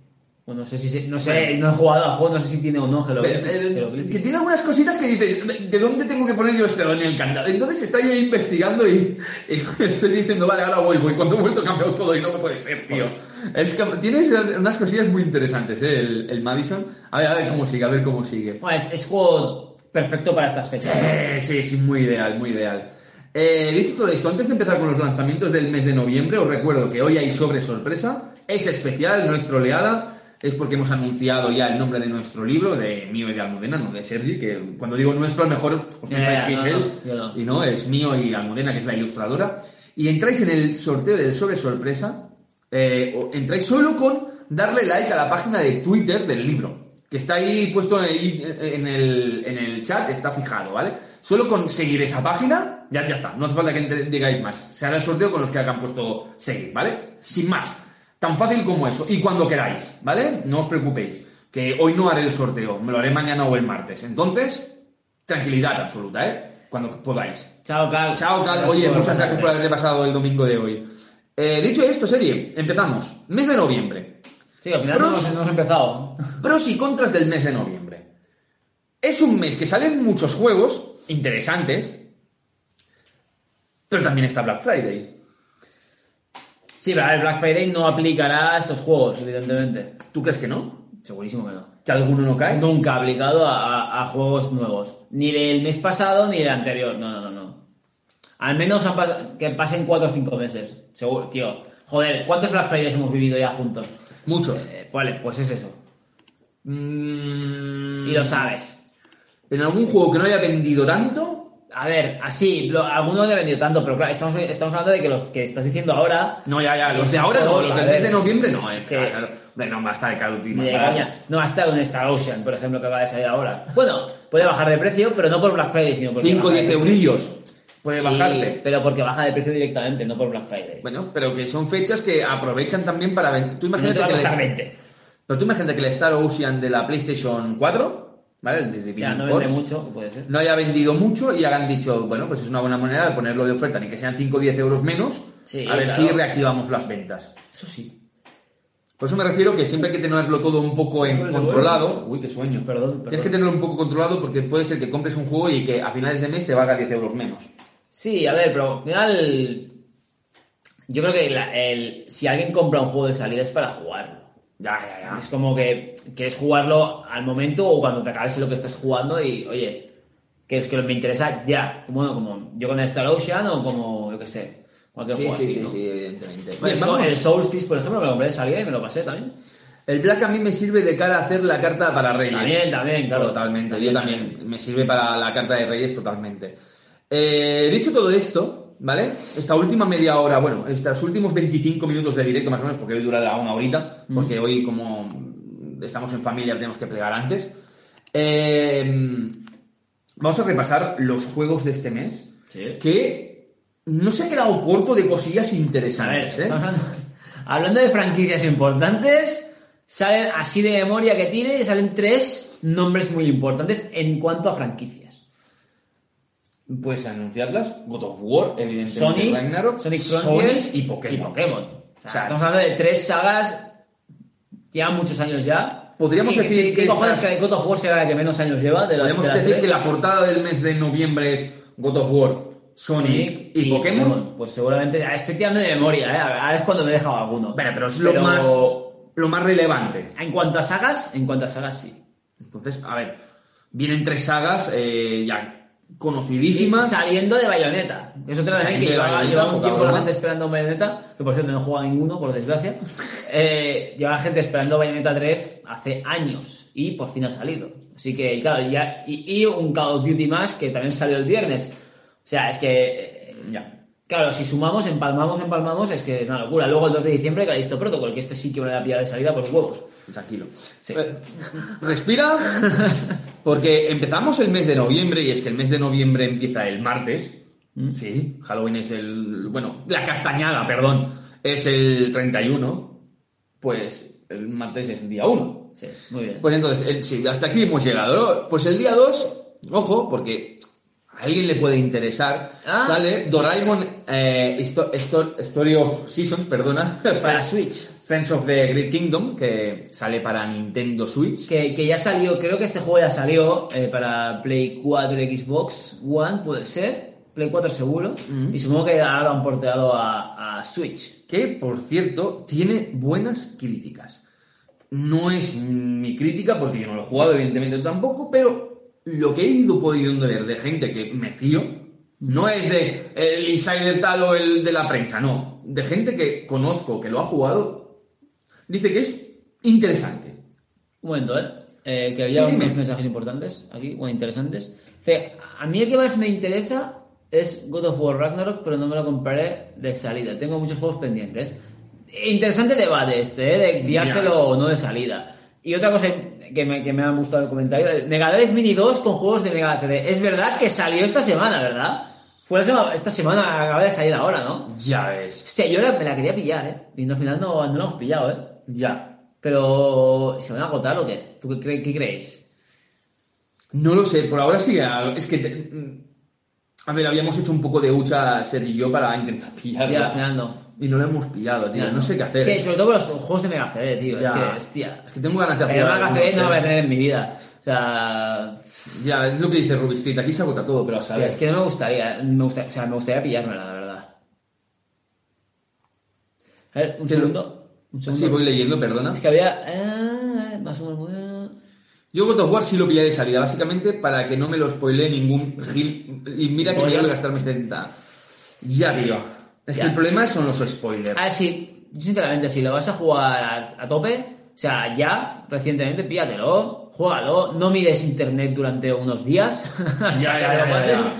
Bueno, no sé si... se- No sé, no he jugado al juego, no sé si tiene o no jeroglíficos. eh, Jeroglíficos. que tiene algunas cositas que dices, ¿de dónde tengo que poner yo este en el candado? Entonces estoy yo investigando y, y [laughs] estoy diciendo, vale, ahora voy, voy. Cuando he vuelto he cambiado todo y no me puede ser, tío. Es que tienes unas cosillas muy interesantes, ¿eh? El, el Madison. A ver, a ver cómo sigue, a ver cómo sigue. Bueno, es, es juego perfecto para estas fechas. Eh, sí, sí, muy ideal, muy ideal. Eh, dicho todo esto, antes de empezar con los lanzamientos del mes de noviembre, os recuerdo que hoy hay sobre sorpresa. Es especial, no es troleada. Es porque hemos anunciado ya el nombre de nuestro libro, de mío y de Almudena, no de Sergi, que cuando digo nuestro, a lo mejor os pensáis que es él. Y no, es mío y Almudena, que es la ilustradora. Y entráis en el sorteo del sobre sorpresa. eh, entráis solo con darle like a la página de Twitter del libro. Que está ahí puesto en el, en el chat, está fijado, ¿vale? Solo con seguir esa página, ya, ya está. No hace falta que digáis más. Se hará el sorteo con los que hayan puesto seguir, ¿vale? Sin más. Tan fácil como eso. Y cuando queráis, ¿vale? No os preocupéis. Que hoy no haré el sorteo. Me lo haré mañana o el martes. Entonces, tranquilidad absoluta, ¿eh? Cuando podáis. Chao, Cal. Chao, Cal. Oye, muchas gracias por haberte pasado el domingo de hoy. Eh, dicho esto, serie, empezamos. Mes de noviembre. Sí, al final Pros- no hemos empezado. Pros y contras del mes de noviembre. Es un mes que salen muchos juegos interesantes, pero también está Black Friday. Sí, pero Black Friday no aplicará a estos juegos, evidentemente. ¿Tú crees que no? Segurísimo que no. ¿Que alguno no cae? Nunca aplicado a, a- a juegos nuevos. Ni del mes pasado ni del anterior. No, no, no, no. Al menos han que pasen 4 o 5 meses. Seguro, tío. Joder, ¿cuántos Black Fridays hemos vivido ya juntos? Muchos. Eh, vale, pues es eso. Mm, Y lo sabes. En algún juego que no haya vendido tanto, A ver, así, lo- algunos no he vendido tanto, pero claro, estamos, estamos hablando de que los que estás diciendo ahora. no, ya, ya, los de ahora no, los a del ver. mes de noviembre no, es que. claro, no va a estar el Call of Duty. No va a estar un Star Ocean, por ejemplo, que acaba de salir ahora. Bueno, puede bajar de precio, pero no por Black Friday, sino porque. 5 o baja de 10 precio. eurillos puede Sí, bajarte. Pero porque baja de precio directamente, no por Black Friday. Bueno, pero que son fechas que aprovechan también para. Tú no te imagínate va a que costar el- 20. Pero tú imagínate que el Star Ocean de la PlayStation 4, ¿vale? El de Divining Ya, no Force, vende mucho, que puede ser. no haya vendido mucho y hagan dicho, bueno, pues es una buena manera de ponerlo de oferta, ni que sean 5 o 10 euros menos, Sí, a ver claro. si reactivamos las ventas. Eso sí. Por eso me refiero que siempre hay que tenerlo todo un poco en controlado. Uy, qué sueño. Perdón, perdón. Tienes que tenerlo un poco controlado porque puede ser que compres un juego y que a finales de mes te valga 10 euros menos. Sí, a ver, pero al final. Yo creo que la- el, si alguien compra un juego de salida es para jugarlo. Ya, ya, Es como que quieres jugarlo al momento o cuando te acabes lo que estás jugando y, oye, que es que me interesa ya. Como, como yo con el Star Ocean o como, yo qué sé, cualquier Sí, juego sí, así, sí, ¿no? sí, evidentemente. El, vamos. el Solstice, por ejemplo, me lo compré de salida y me lo pasé también. El Black a mí me sirve de cara a hacer la carta para Reyes. También, también, claro. Totalmente, También, yo también. Me sirve para la carta de Reyes totalmente. Eh, dicho todo esto, ¿vale? Esta última media hora, bueno, estos últimos 25 minutos de directo más o menos, porque hoy durará una horita, porque hoy como estamos en familia tenemos que plegar antes. Eh, vamos a repasar los juegos de este mes, Sí. que no se ha quedado corto de cosillas ver, interesantes, ¿eh? hablando de franquicias importantes, salen así de memoria que tiene, salen tres nombres muy importantes en cuanto a franquicias. Puedes anunciarlas. God of War, evidentemente. Sonic, Ragnarok, Sonic Sonic y Pokémon. Y Pokémon. O sea, O sea, estamos hablando de tres sagas, llevan muchos años ya. Podríamos ¿Y qué- decir ¿Qué, que qué cojones que God of War será la que menos años lleva? De las, Podemos de las decir tres? que la portada del mes de noviembre es God of War, Sonic, y, Pokémon. Pues seguramente, ah, estoy tirando de memoria, ¿eh? ahora es cuando me he dejado alguno. Bueno, pero es lo, Pero Más, lo más relevante. En cuanto a sagas, en cuanto a sagas sí. Entonces, a ver, vienen tres sagas eh, ya conocidísimas. Saliendo de Bayonetta. Es otra Saliendo que llevaba, un tiempo la gente esperando Bayonetta, que por cierto no juega ninguno, por desgracia. [laughs] Eh, llevaba gente esperando Bayonetta 3 hace años y por fin ha salido. Así que, claro, ya, y, y un Call of Duty más que también salió el viernes. O sea, es que, eh, Ya. Claro, si sumamos, empalmamos, empalmamos, es que es una locura. Luego el 2 de diciembre, Calisto Protocol, que este sí que me lo voy a pillar de salida por huevos. Tranquilo. Sí. Eh, Respira, porque empezamos el mes de noviembre y es que el mes de noviembre empieza el martes. Mm. Sí, Halloween es el. Bueno, la castañada, perdón, es el 31. Pues el martes es el día 1. Sí, muy bien. Pues entonces, el- sí, hasta aquí hemos llegado. ¿no? Pues el día 2, ojo, porque a alguien le puede interesar, Ah. sale Doraemon eh, Histo- Histo- Story of Seasons, perdona, [laughs] Para Switch. Friends of the Great Kingdom, que sale para Nintendo Switch. Que, que ya salió, creo que este juego ya salió eh, para Play 4 y Xbox One, puede ser. Play 4 seguro. Mm. Y supongo que ahora lo han porteado a, a Switch. que por cierto tiene buenas críticas. No es mi crítica porque yo no lo he jugado, evidentemente tampoco, pero lo que he ido pudiendo ver de gente que me fío, no es de el insider tal o el de la prensa, no. De gente que conozco, que lo ha jugado, dice que es interesante. Un momento, ¿eh? Eh, que había Sí, dime. unos mensajes importantes aquí, bueno, interesantes. Dice, a mí el que más me interesa es God of War Ragnarok, pero no me lo compraré de salida. Tengo muchos juegos pendientes. Interesante debate este, ¿eh? De enviárselo o no de salida. Y otra cosa que me, que me ha gustado el comentario, Mega Drive Mini 2 con juegos de Mega CD. Es verdad que salió esta semana, ¿verdad? Fue la semana, esta semana acaba de salir ahora, ¿no? Ya ves. Hostia, yo la- me la quería pillar, ¿eh? Y no, al final no, no la hemos pillado, ¿eh? Ya. Pero, ¿se van a agotar o qué? ¿Tú qué, cre- qué creéis? No lo sé, por ahora algo. Es que. te- a ver, habíamos hecho un poco de hucha, Ser y yo, para intentar [laughs] pillarlo. Ya, al final no. Y no lo hemos pillado, tío. No sé qué hacer. Es que, sobre todo con los juegos de Mega CD, tío. Ya. Es que, hostia. Es que tengo ganas de jugar. Mega CD no lo voy a ¿eh? tener en mi vida. O sea, Ya, es lo que dice Ruby Street. Aquí se agota todo, pero a saber. es que no me gustaría, me o sea, me gustaría pillármela, la verdad. A ver, un segundo. Un segundo. Sí, voy leyendo, perdona. Es que había. eh, más o menos. Yo God of War sí lo pillaré de salida, básicamente para que no me lo spoile ningún gil. Y mira que me voy a gastarme 70. Ya, tío. Es Ya. que el problema son los spoilers. A ver, sí, yo sinceramente, si lo vas a jugar a, a tope, o sea, ya, recientemente, píllatelo, juégalo, no mires internet durante unos días. [laughs] Ya, ya, ya.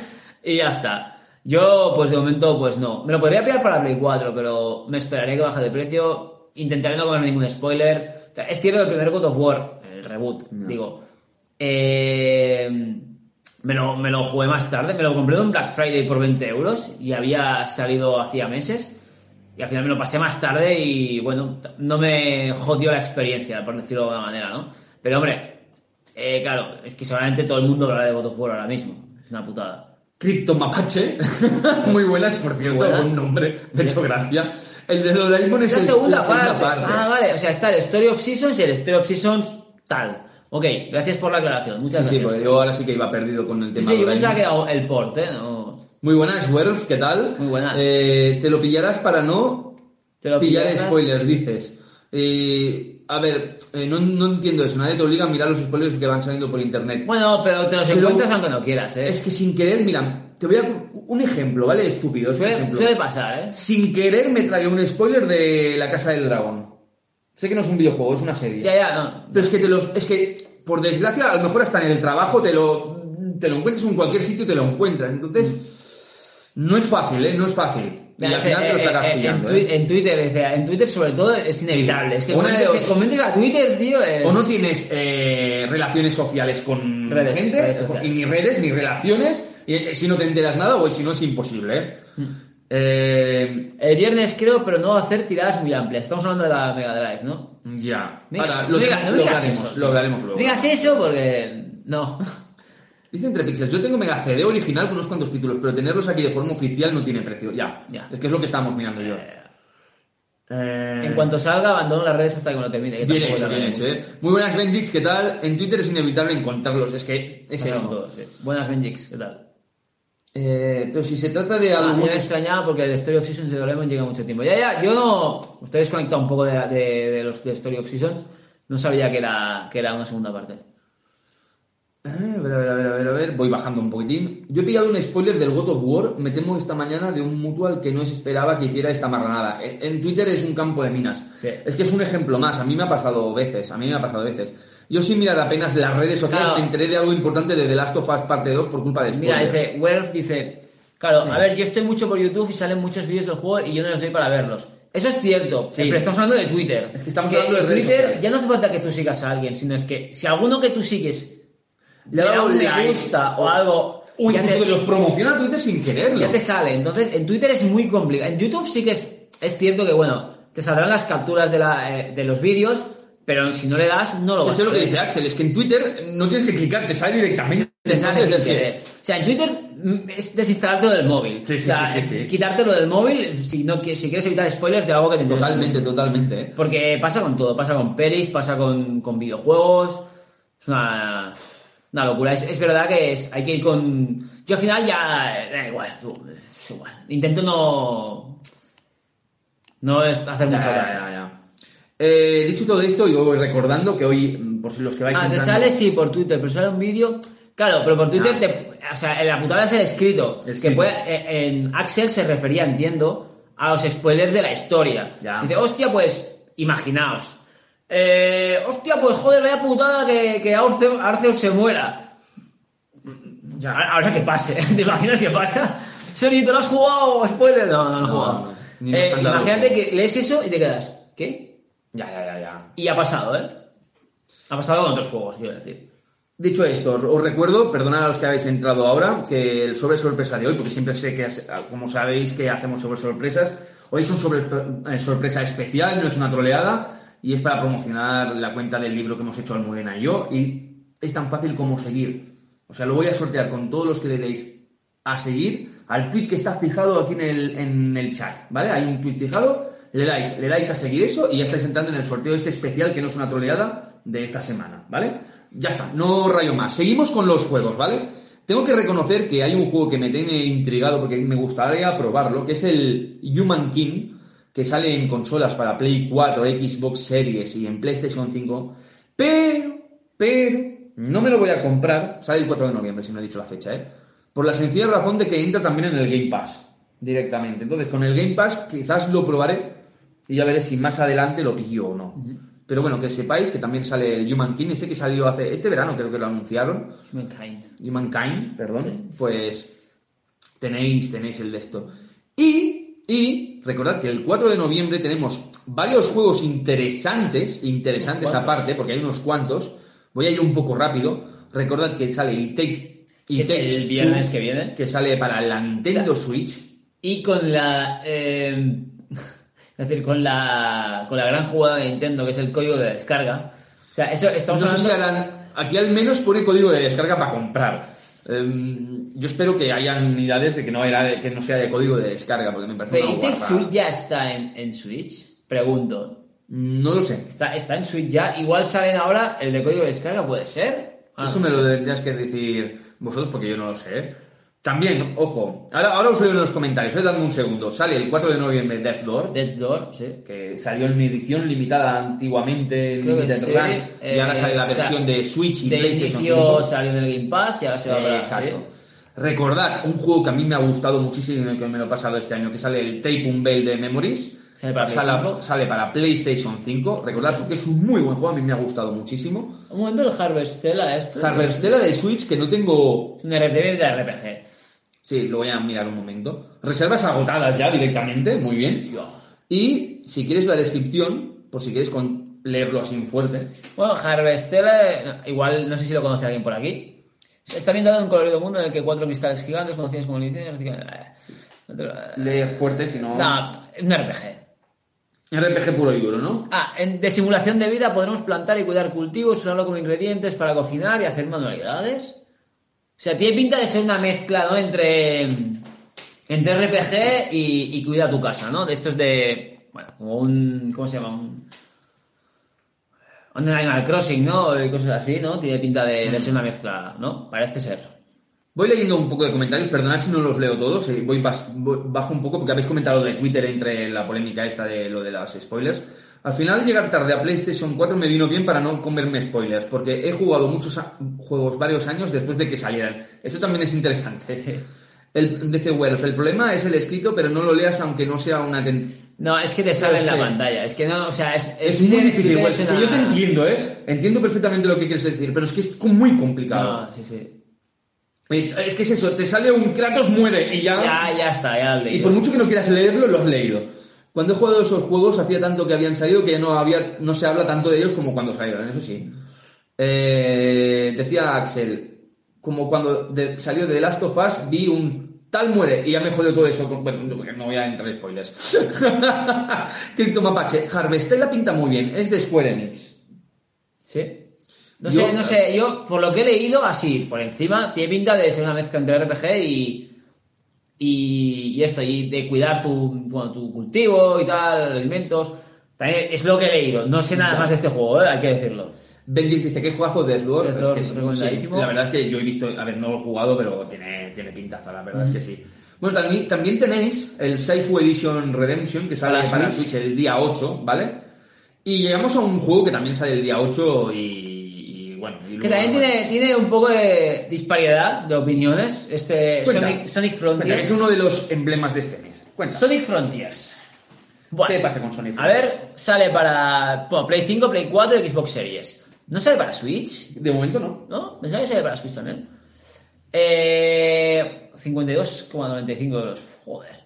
Y ya está. Yo, pues de momento, pues no. Me lo podría pillar para Play 4, pero me esperaré que baje de precio. Intentaré no comer ningún spoiler. Es cierto que el primer God of War, el reboot, digo, eh, me, lo, me lo jugué más tarde, me lo compré en un Black Friday por 20 euros y había salido hacía meses. Y al final me lo pasé más tarde y bueno, no me jodió la experiencia, por decirlo de alguna manera, ¿no? Pero hombre, eh, claro, es que seguramente todo el mundo hablará de God of War ahora mismo. Es una putada. Crypto Mapache. [laughs] Muy buenas, por cierto, buena. buen nombre. De hecho, gracia. El de Doraemon es la el- segunda, segunda parte. parte. Ah, vale, o sea, está el Story of Seasons y el Story of Seasons tal. Ok, gracias por la aclaración. Muchas Sí, sí, gracias. porque yo ahora sí que iba perdido con el tema sí, yo pensaba que era el port, ¿eh? No. Muy buenas, Werf, ¿qué tal? Muy buenas. Eh, te lo pillarás para no Te lo pillar pillarás. spoilers, dices. Eh, a ver, eh, no, no entiendo eso. Nadie te obliga a mirar los spoilers que van saliendo por internet. Bueno, pero te los Pero- encuentras aunque no quieras, ¿eh? Es que sin querer, mira, te voy a... Un ejemplo, ¿vale? Estúpido, es un suele, ejemplo. suele pasar, ¿eh? Sin querer me tragué un spoiler de La Casa del Dragón. Sé que no es un videojuego, es una serie. Ya, ya, no. Pero es que te los... Es que, por desgracia, a lo mejor hasta en el trabajo te lo... Te lo encuentras en cualquier sitio y te lo encuentras. Entonces, no es fácil, ¿eh? No es fácil. Y al final te lo eh, sacas eh, en, pillando, ¿eh? en Twitter, decía, en Twitter sobre todo es inevitable. Es que Una de comentes, dos. comentes a Twitter, tío, es... O no tienes eh, relaciones sociales con Redes, gente, redes sociales. ni redes, ni relaciones, y si no te enteras nada, o si no es imposible, ¿eh? Mm. Eh, El viernes creo, pero no hacer tiradas muy amplias. Estamos hablando de la Mega Drive, ¿no? ya. No digas- Ahora, lo, no digas- no lo digas hablaremos, eso. lo hablaremos luego. Digas eso porque... No. [laughs] Dice entre pixels, yo tengo Mega CD original con unos cuantos títulos, pero tenerlos aquí de forma oficial no tiene precio. Ya, Ya. es que es lo que estábamos mirando yo. Eh, En cuanto salga, abandono las redes hasta que lo termine. que Bien hecho, bien hecho, ¿eh? Muy buenas, Benjix, ¿qué tal? En Twitter es inevitable encontrarlos, es que es eso. Todos, sí. Buenas Benjix, ¿qué tal? Eh, pero si se trata de Ah, algo... yo me extrañaba porque el Story of Seasons de Doraemon llega mucho tiempo. Ya, ya, yo no... Estoy desconectado un poco de, de, de los de Story of Seasons. No sabía que era, que era una segunda parte. Eh, A ver, a ver, a ver, a ver, a ver, voy bajando un poquitín. Yo he pillado un spoiler del God of War, me temo esta mañana, de un mutual que no se esperaba que hiciera esta marranada. Eh, En Twitter es un campo de minas. Sí. Es que es un ejemplo más, a mí me ha pasado veces, a mí me ha pasado veces. Yo sin mirar apenas las redes sociales Claro. me enteré de algo importante de The Last of Us parte 2 por culpa de Mira, dice, Werf dice, claro, Sí. a ver, yo estoy mucho por YouTube y salen muchos vídeos del juego y yo no los doy para verlos. Eso es cierto, Sí. pero estamos hablando de Twitter. Es que estamos hablando de redes Twitter sociales. ya no hace falta que tú sigas a alguien, sino es que si alguno que tú sigues Le da un me like, gusta o algo, O ya incluso te- los promociona Twitter sin quererlo. ya te sale. Entonces, en Twitter es muy complicado. En YouTube sí que es, es cierto que, bueno, te saldrán las capturas de, la, eh, de los vídeos, pero si no le das, no lo vas Eso es lo a que dice Axel, es que en Twitter no tienes que clicar, te sale directamente. Te sale sin querer. O sea, en Twitter mm, es desinstalártelo del móvil. Sí, sí, o sea, sí, sí, sí. quitártelo del móvil si, no, si quieres evitar spoilers de algo que te interesa Totalmente, totalmente. ¿eh? Porque pasa con todo. Pasa con pelis, pasa con, con videojuegos. Es una, una locura. Es, es verdad que es, hay que ir con... Yo al final ya... eh, Da igual, tú, es igual. Intento no... No hacer mucho ya, ya. Eh, dicho todo esto, yo voy recordando que hoy, mm, por si los que vais Ah, te sale sí por Twitter, pero sale un vídeo Claro, pero por Twitter, Ah. te- o sea, la putada es el escrito. Escrito. Que puede- eh, en Axel se refería, entiendo, a los spoilers de la historia. Ya. Dice, hostia, pues, imaginaos. Eh, hostia, pues joder, vaya putada que, que se muera. Ya, ahora que pase, [laughs] ¿te imaginas qué pasa? Sergi, ¿te lo has jugado? ¿Spoiler? No, no, no, No, jugado. no, Eh, imagínate que lees eso y te quedas, ¿qué? Ya, ya, ya, ya. Y ha pasado, ¿eh? Ha pasado con otros juegos, quiero decir. Dicho esto, os recuerdo, perdonad a los que habéis entrado ahora, que el sobre sorpresa de hoy, porque siempre sé que, como sabéis, que hacemos sobre sorpresas, hoy es un sobre eh, sorpresa especial, no es una troleada, y es para promocionar la cuenta del libro que hemos hecho Almudena y yo, y es tan fácil como seguir. O sea, lo voy a sortear con todos los que le deis a seguir al tweet que está fijado aquí en el, en el chat, ¿vale? Hay un tweet fijado, le dais, le dais a seguir eso y ya estáis entrando en el sorteo este especial que no es una troleada de esta semana, ¿vale? Ya está, no rayo más. Seguimos con los juegos, ¿vale? Tengo que reconocer que hay un juego que me tiene intrigado porque me gustaría probarlo, que es el Human King, que sale en consolas para Play 4, Xbox Series y en PlayStation 5, pero, pero, no me lo voy a comprar, sale el 4 de noviembre, si no he dicho la fecha, ¿eh? Por la sencilla razón de que entra también en el Game Pass, directamente. Entonces, con el Game Pass quizás lo probaré y ya veré si más adelante lo pillo o no. Pero bueno, que sepáis que también sale el Human King, ese que salió hace, este verano creo que lo anunciaron, Mankind. Humankind, perdón, pues tenéis, tenéis el de esto. Y, y recordad que el 4 de noviembre tenemos varios juegos interesantes, interesantes aparte, porque hay unos cuantos. Voy a ir un poco rápido. Recordad que sale el Take, Que es el viernes que viene. que sale para la Nintendo Switch. Y con la. eh, es decir, con la, con la gran jugada de Nintendo, que es el código de descarga. O sea, eso estamos No sé si harán- aquí al menos pone código de descarga para comprar. Em, yo espero que hayan unidades de que no, era de- que no sea de código de descarga, porque me parece una ¿It Takes guarrada. Two ya está en, en Switch? Pregunto. No lo sé. ¿Está, ¿Está en Switch ya? Igual salen ahora el de código de descarga, ¿puede ser? Ah, Eso me lo deberías que decir vosotros porque yo no lo sé. También, ojo, ahora, ahora os leo en los comentarios, eh, dadme un segundo. Sale el 4 de noviembre Death Door, Death's Door, sí. que salió en edición limitada antiguamente Creo Limited sí, Run, y ahora eh, sale la o sea, versión de Switch y De PlayStation inicio 5. salió en el Game Pass y ahora se va Eh, para exacto. Recordad, un juego que a mí me ha gustado muchísimo y que me lo he pasado este año, que sale el Tape Unveil de Memories. Sale para Play sale, 5. sale para PlayStation 5. Recordad porque es un muy buen juego, a mí me ha gustado muchísimo. Un momento el Harvestella este. Harvestella de Switch, que no tengo Es un RPG de RPG. Sí, lo voy a mirar un momento. Reservas agotadas ya directamente, muy bien. Y si quieres la descripción, por si quieres con- leerlo así en fuerte. Bueno, Harvestella, igual no sé si lo conoce alguien por aquí. Está ambientado en un colorido mundo en el que cuatro cristales gigantes conocidos como licencias. Lee fuerte, si no. No, un RPG. RPG puro y duro, ¿no? Ah, en- de simulación de vida podremos plantar y cuidar cultivos, usarlo como ingredientes para cocinar y hacer manualidades. O sea, tiene pinta de ser una mezcla, ¿no? Entre, entre RPG y, y cuida tu casa, ¿no? De estos de, bueno, como un, ¿cómo se llama? Un, un Animal Crossing, ¿no? Y cosas así, ¿no? Tiene pinta de, de ser una mezcla, ¿no? Parece ser. Voy leyendo un poco de comentarios, perdonad si no los leo todos, eh, voy, bajo un poco porque habéis comentado de Twitter entre la polémica esta de lo de las spoilers. Al final llegar tarde a PlayStation 4 me vino bien para no comerme spoilers, porque he jugado muchos juegos varios años después de que salieran. Eso también es interesante. El, dice Werf, el problema es el escrito, pero no lo leas aunque no sea una... No, es que te sale es en la pantalla. Es que no, o sea, es, Es muy difícil, igual. es es una- Yo te entiendo, ¿eh? Entiendo perfectamente lo que quieres decir, pero es que es muy complicado. No, sí, sí. Es que es eso, te sale un Kratos muere y ya... Ya, ya está, ya lo he Y leído. por mucho que no quieras leerlo, lo has leído. Cuando he jugado esos juegos, hacía tanto que habían salido que no, había, no se habla tanto de ellos como cuando salieron, eso sí. Eh, decía Axel, como cuando de- salió de The Last of Us, vi un tal muere y ya me jodió todo eso. Bueno, no, voy a entrar en spoilers. [laughs] Crypto Mapache, Harvestella pinta muy bien, es de Square Enix. Sí. No Yo- sé, no sé, yo por lo que he leído, así, por encima, tiene pinta de ser una mezcla entre RPG y. Y, y esto, y de cuidar tu, bueno, tu cultivo y tal, alimentos. También es lo que he leído. No sé nada más de este juego, ¿eh? hay que decirlo. Benjis dice que juegazo de Deathloop. Deathloop, Es que es- sí, la verdad es que yo he visto, a ver, no lo he jugado, pero tiene, tiene pintaza, la verdad es que sí. Bueno, también, también tenéis el Saifu Edition Redemption, que sale Para para Switch. Switch el día 8, ¿vale? Y llegamos a un juego que también sale el día 8 y, y, bueno, Que también tiene, tiene un poco de disparidad de opiniones. Este. Sonic, Sonic Cuenta, Frontiers. Es uno de los emblemas de este mes. Cuenta. Sonic Frontiers. Bueno, ¿Qué pasa con Sonic A ver, sale para bueno, Play 5, Play 4 y Xbox Series. ¿No sale para Switch? De momento no. ¿No? Pensaba que sale para Switch también. Eh, 52,95 euros. Joder.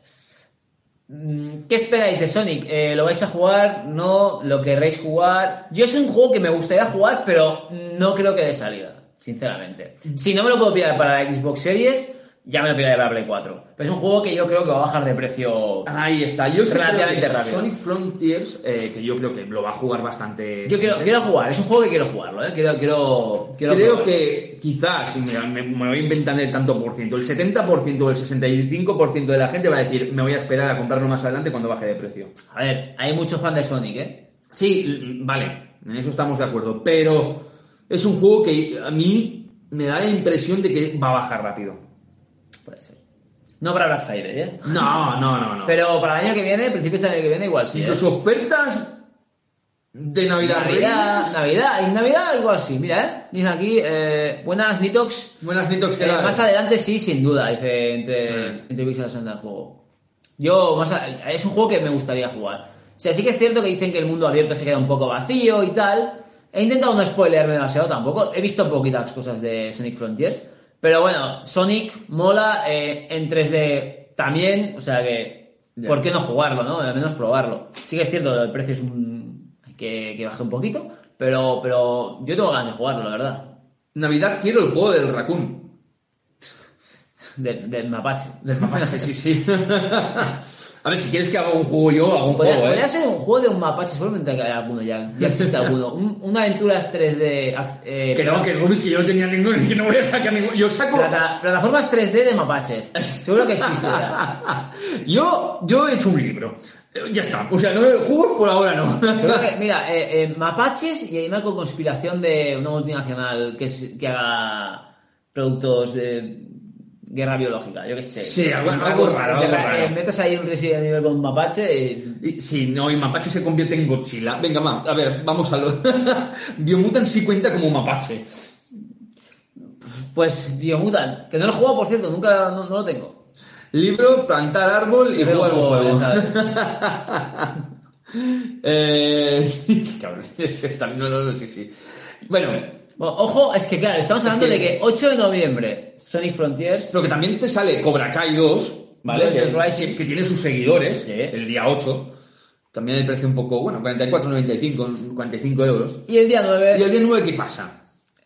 Mm, ¿Qué esperáis de Sonic? Eh, ¿Lo vais a jugar? ¿No? ¿Lo querréis jugar? Yo es un juego que me gustaría jugar, pero no creo que de salida, sinceramente. Si no me lo puedo pillar para la Xbox Series, ya me lo pillaré para Play 4. Pero es un juego que yo creo que va a bajar de precio. Ahí está. Yo Relativamente creo que rápido. Sonic Frontiers, eh, que yo creo que lo va a jugar bastante. Yo quiero, quiero jugar, es un juego que quiero jugarlo, ¿eh? Quiero, quiero, quiero Creo probarlo. que quizás, mira, me, me voy a inventar el tanto por ciento, el 70% o el 65% de la gente va a decir, me voy a esperar a comprarlo más adelante cuando baje de precio. A ver, hay mucho fan de Sonic, ¿eh? Sí, l- vale, en eso estamos de acuerdo, pero es un juego que a mí me da la impresión de que va a bajar rápido. Puede ser. No para Black Friday, ¿eh? No, no, no, no. [laughs] Pero para el año que viene, principios del año que viene, igual sí. ¿eh? Incluso ofertas de Navidad. Navidad, Reyes. Navidad, en Navidad igual sí, mira, ¿eh? Dice aquí, eh, buenas Nitox. Buenas Nitox, ¿qué Eh, más adelante sí, sin duda, dice entre, Mm. entre pixels del juego. Yo, más a- es un juego que me gustaría jugar. O sea, sí que es cierto que dicen que el mundo abierto se queda un poco vacío y tal. He intentado no spoilerme demasiado tampoco. He visto poquitas cosas de Sonic Frontiers. Pero bueno, Sonic mola eh, en 3D también. O sea que. ¿por qué no jugarlo, no? Al menos probarlo. Sí que es cierto, el precio es un... que, que baje un poquito. Pero, pero yo tengo ganas de jugarlo, la verdad. Navidad quiero el juego del Raccoon. Del, del mapache. Del mapache, sí, sí. [laughs] A ver, si quieres que haga un juego yo, hago un Podría, juego, ¿eh? podría ser un juego de un mapache, seguramente que hay alguno ya, ya existe alguno. Un, una aventuras 3D. ac- eh, Que no, que Rubis, que yo no tenía ninguno, [laughs] que no voy a sacar ninguno. Yo saco... plata- plataformas 3D de mapaches. [laughs] Seguro que existe ya. [laughs] yo, yo he hecho un libro. Eh, Ya está. O sea, no, juegos por ahora no. Que, mira, eh, eh, mapaches y animal con conspiración de una multinacional que, es- que haga productos de guerra biológica, yo qué sé. Sí, algo- algo raro, algo Eh, raro. metes ahí un Resident Evil con un mapache y... Y- Sí, no, y Mapache se convierte en Godzilla. Venga, va, a ver, vamos a lo. [laughs] Biomutant sí cuenta como Mapache. Pues Biomutant, que no lo he jugado, por cierto, nunca no, no lo tengo. Libro, plantar árbol y Pero jugar un juego. [laughs] eh, [laughs] cabrón. No, no, no, sí, sí. Bueno, Bueno, ojo, es que claro, estamos hablando que- de que 8 de noviembre, Sonic Frontiers. Pero que también te sale Cobra Kai 2, ¿vale? Que, que- tiene sus seguidores, Sí. el día 8. También el precio un poco, bueno, 44,95, 45 euros. Y el día 9, ¿Y el día 9 qué pasa?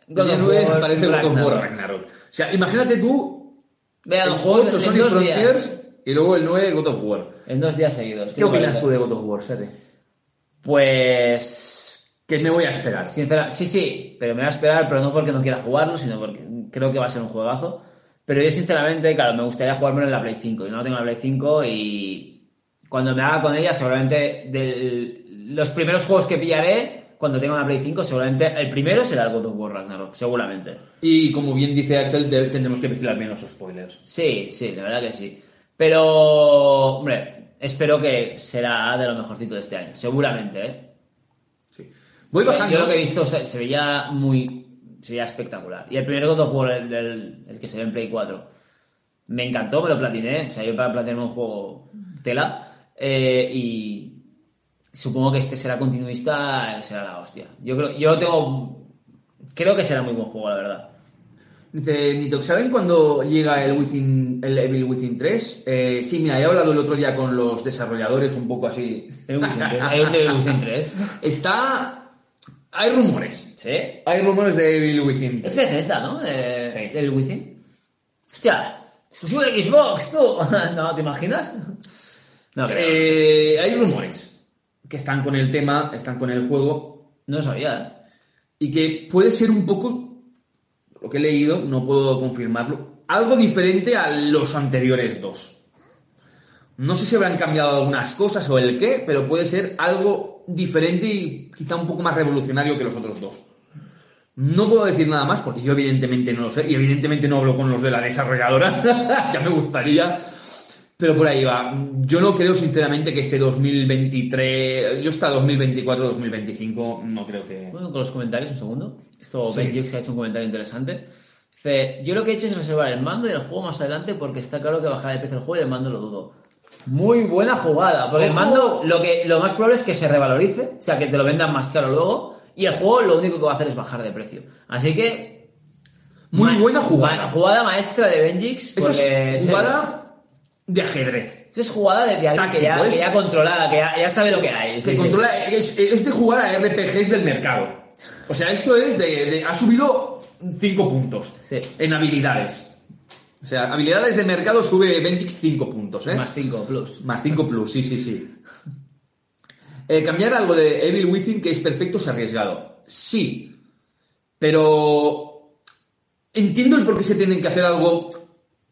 El God día of 9 War parece God of War Ragnarok. Ragnarok. O sea, imagínate tú, vean el los juegos 8 en Sonic Frontiers días. y luego el 9 God of War. En dos días seguidos. ¿Qué opinas tú de God of War, Sete? Pues. Que me voy a esperar. Sincera, sí, sí, pero me voy a esperar, pero no porque no quiera jugarlo, sino porque creo que va a ser un juegazo. Pero yo, sinceramente, claro, me gustaría jugármelo en la Play 5. Yo no tengo la Play 5 y cuando me haga con ella, seguramente los primeros juegos que pillaré, cuando tenga una Play 5, seguramente el primero será el God of War Ragnarok, seguramente. Y como bien dice Axel, te- tendremos que vigilar bien los spoilers. Sí, sí, la verdad que sí. Pero, hombre, espero que será de lo mejorcito de este año, seguramente, ¿eh? Voy bajando. Yo lo que he visto se, se veía muy. Se veía espectacular. Y el primer God of War, el, el- el que se ve en Play 4, me encantó, me lo platiné. O sea, yo para platinarme un juego tela. eh, y supongo que este será continuista, será la hostia. Yo creo, yo tengo. Creo que será muy buen juego, la verdad. Dice Nitox, ¿saben cuándo llega el, Within, el Evil Within 3? Eh, sí, mira, he hablado el otro día con los desarrolladores un poco así. Hay un Within 3. Hay un Devil Within 3. [laughs] Está... Hay rumores. ¿Sí? Hay rumores de Evil Within Es 3. Bethesda, ¿no? Eh, Sí. Devil Within. Hostia, exclusivo de Xbox, tú. [laughs] no, ¿te imaginas? No. Eh, hay rumores que están con el tema, están con el juego No lo sabía. y que puede ser un poco, lo que he leído, no puedo confirmarlo, algo diferente a los anteriores dos. No sé si habrán cambiado algunas cosas o el qué, pero puede ser algo diferente y quizá un poco más revolucionario que los otros dos. No puedo decir nada más porque yo evidentemente no lo sé y evidentemente no hablo con los de la desarrolladora, [laughs] ya me gustaría. Pero por ahí va. Yo no creo, sinceramente, que este 2023. Yo hasta 2024-2025 no creo que. Bueno, con los comentarios, un segundo. Esto Sí. Benjix ha hecho un comentario interesante. Dice, yo lo que he hecho es reservar el mando y el juego más adelante porque está claro que bajará de precio el juego y el mando lo dudo. Muy buena jugada, porque el mando lo que lo más probable es que se revalorice, o sea, que te lo vendan más caro luego, y el juego lo único que va a hacer es bajar de precio. Así que... Muy ma- buena jugada. ma- jugada maestra de Benjix. Esa porque- es jugada de ajedrez. Esa es jugada de, de alguien que ya, Táctico, es- que ya controla, que ya, ya sabe lo que hay. Se Sí, sí. controla, es, es de jugar a RPGs del mercado. O sea, esto es de, de- ha subido 5 puntos Sí. en habilidades. O sea, habilidades de mercado sube Benjix 5 puntos, ¿eh? Más 5 plus. Más 5 plus, sí, sí, sí. Eh, cambiar algo de Evil Within que es perfecto es arriesgado. Sí. Pero entiendo el por qué se tienen que hacer algo.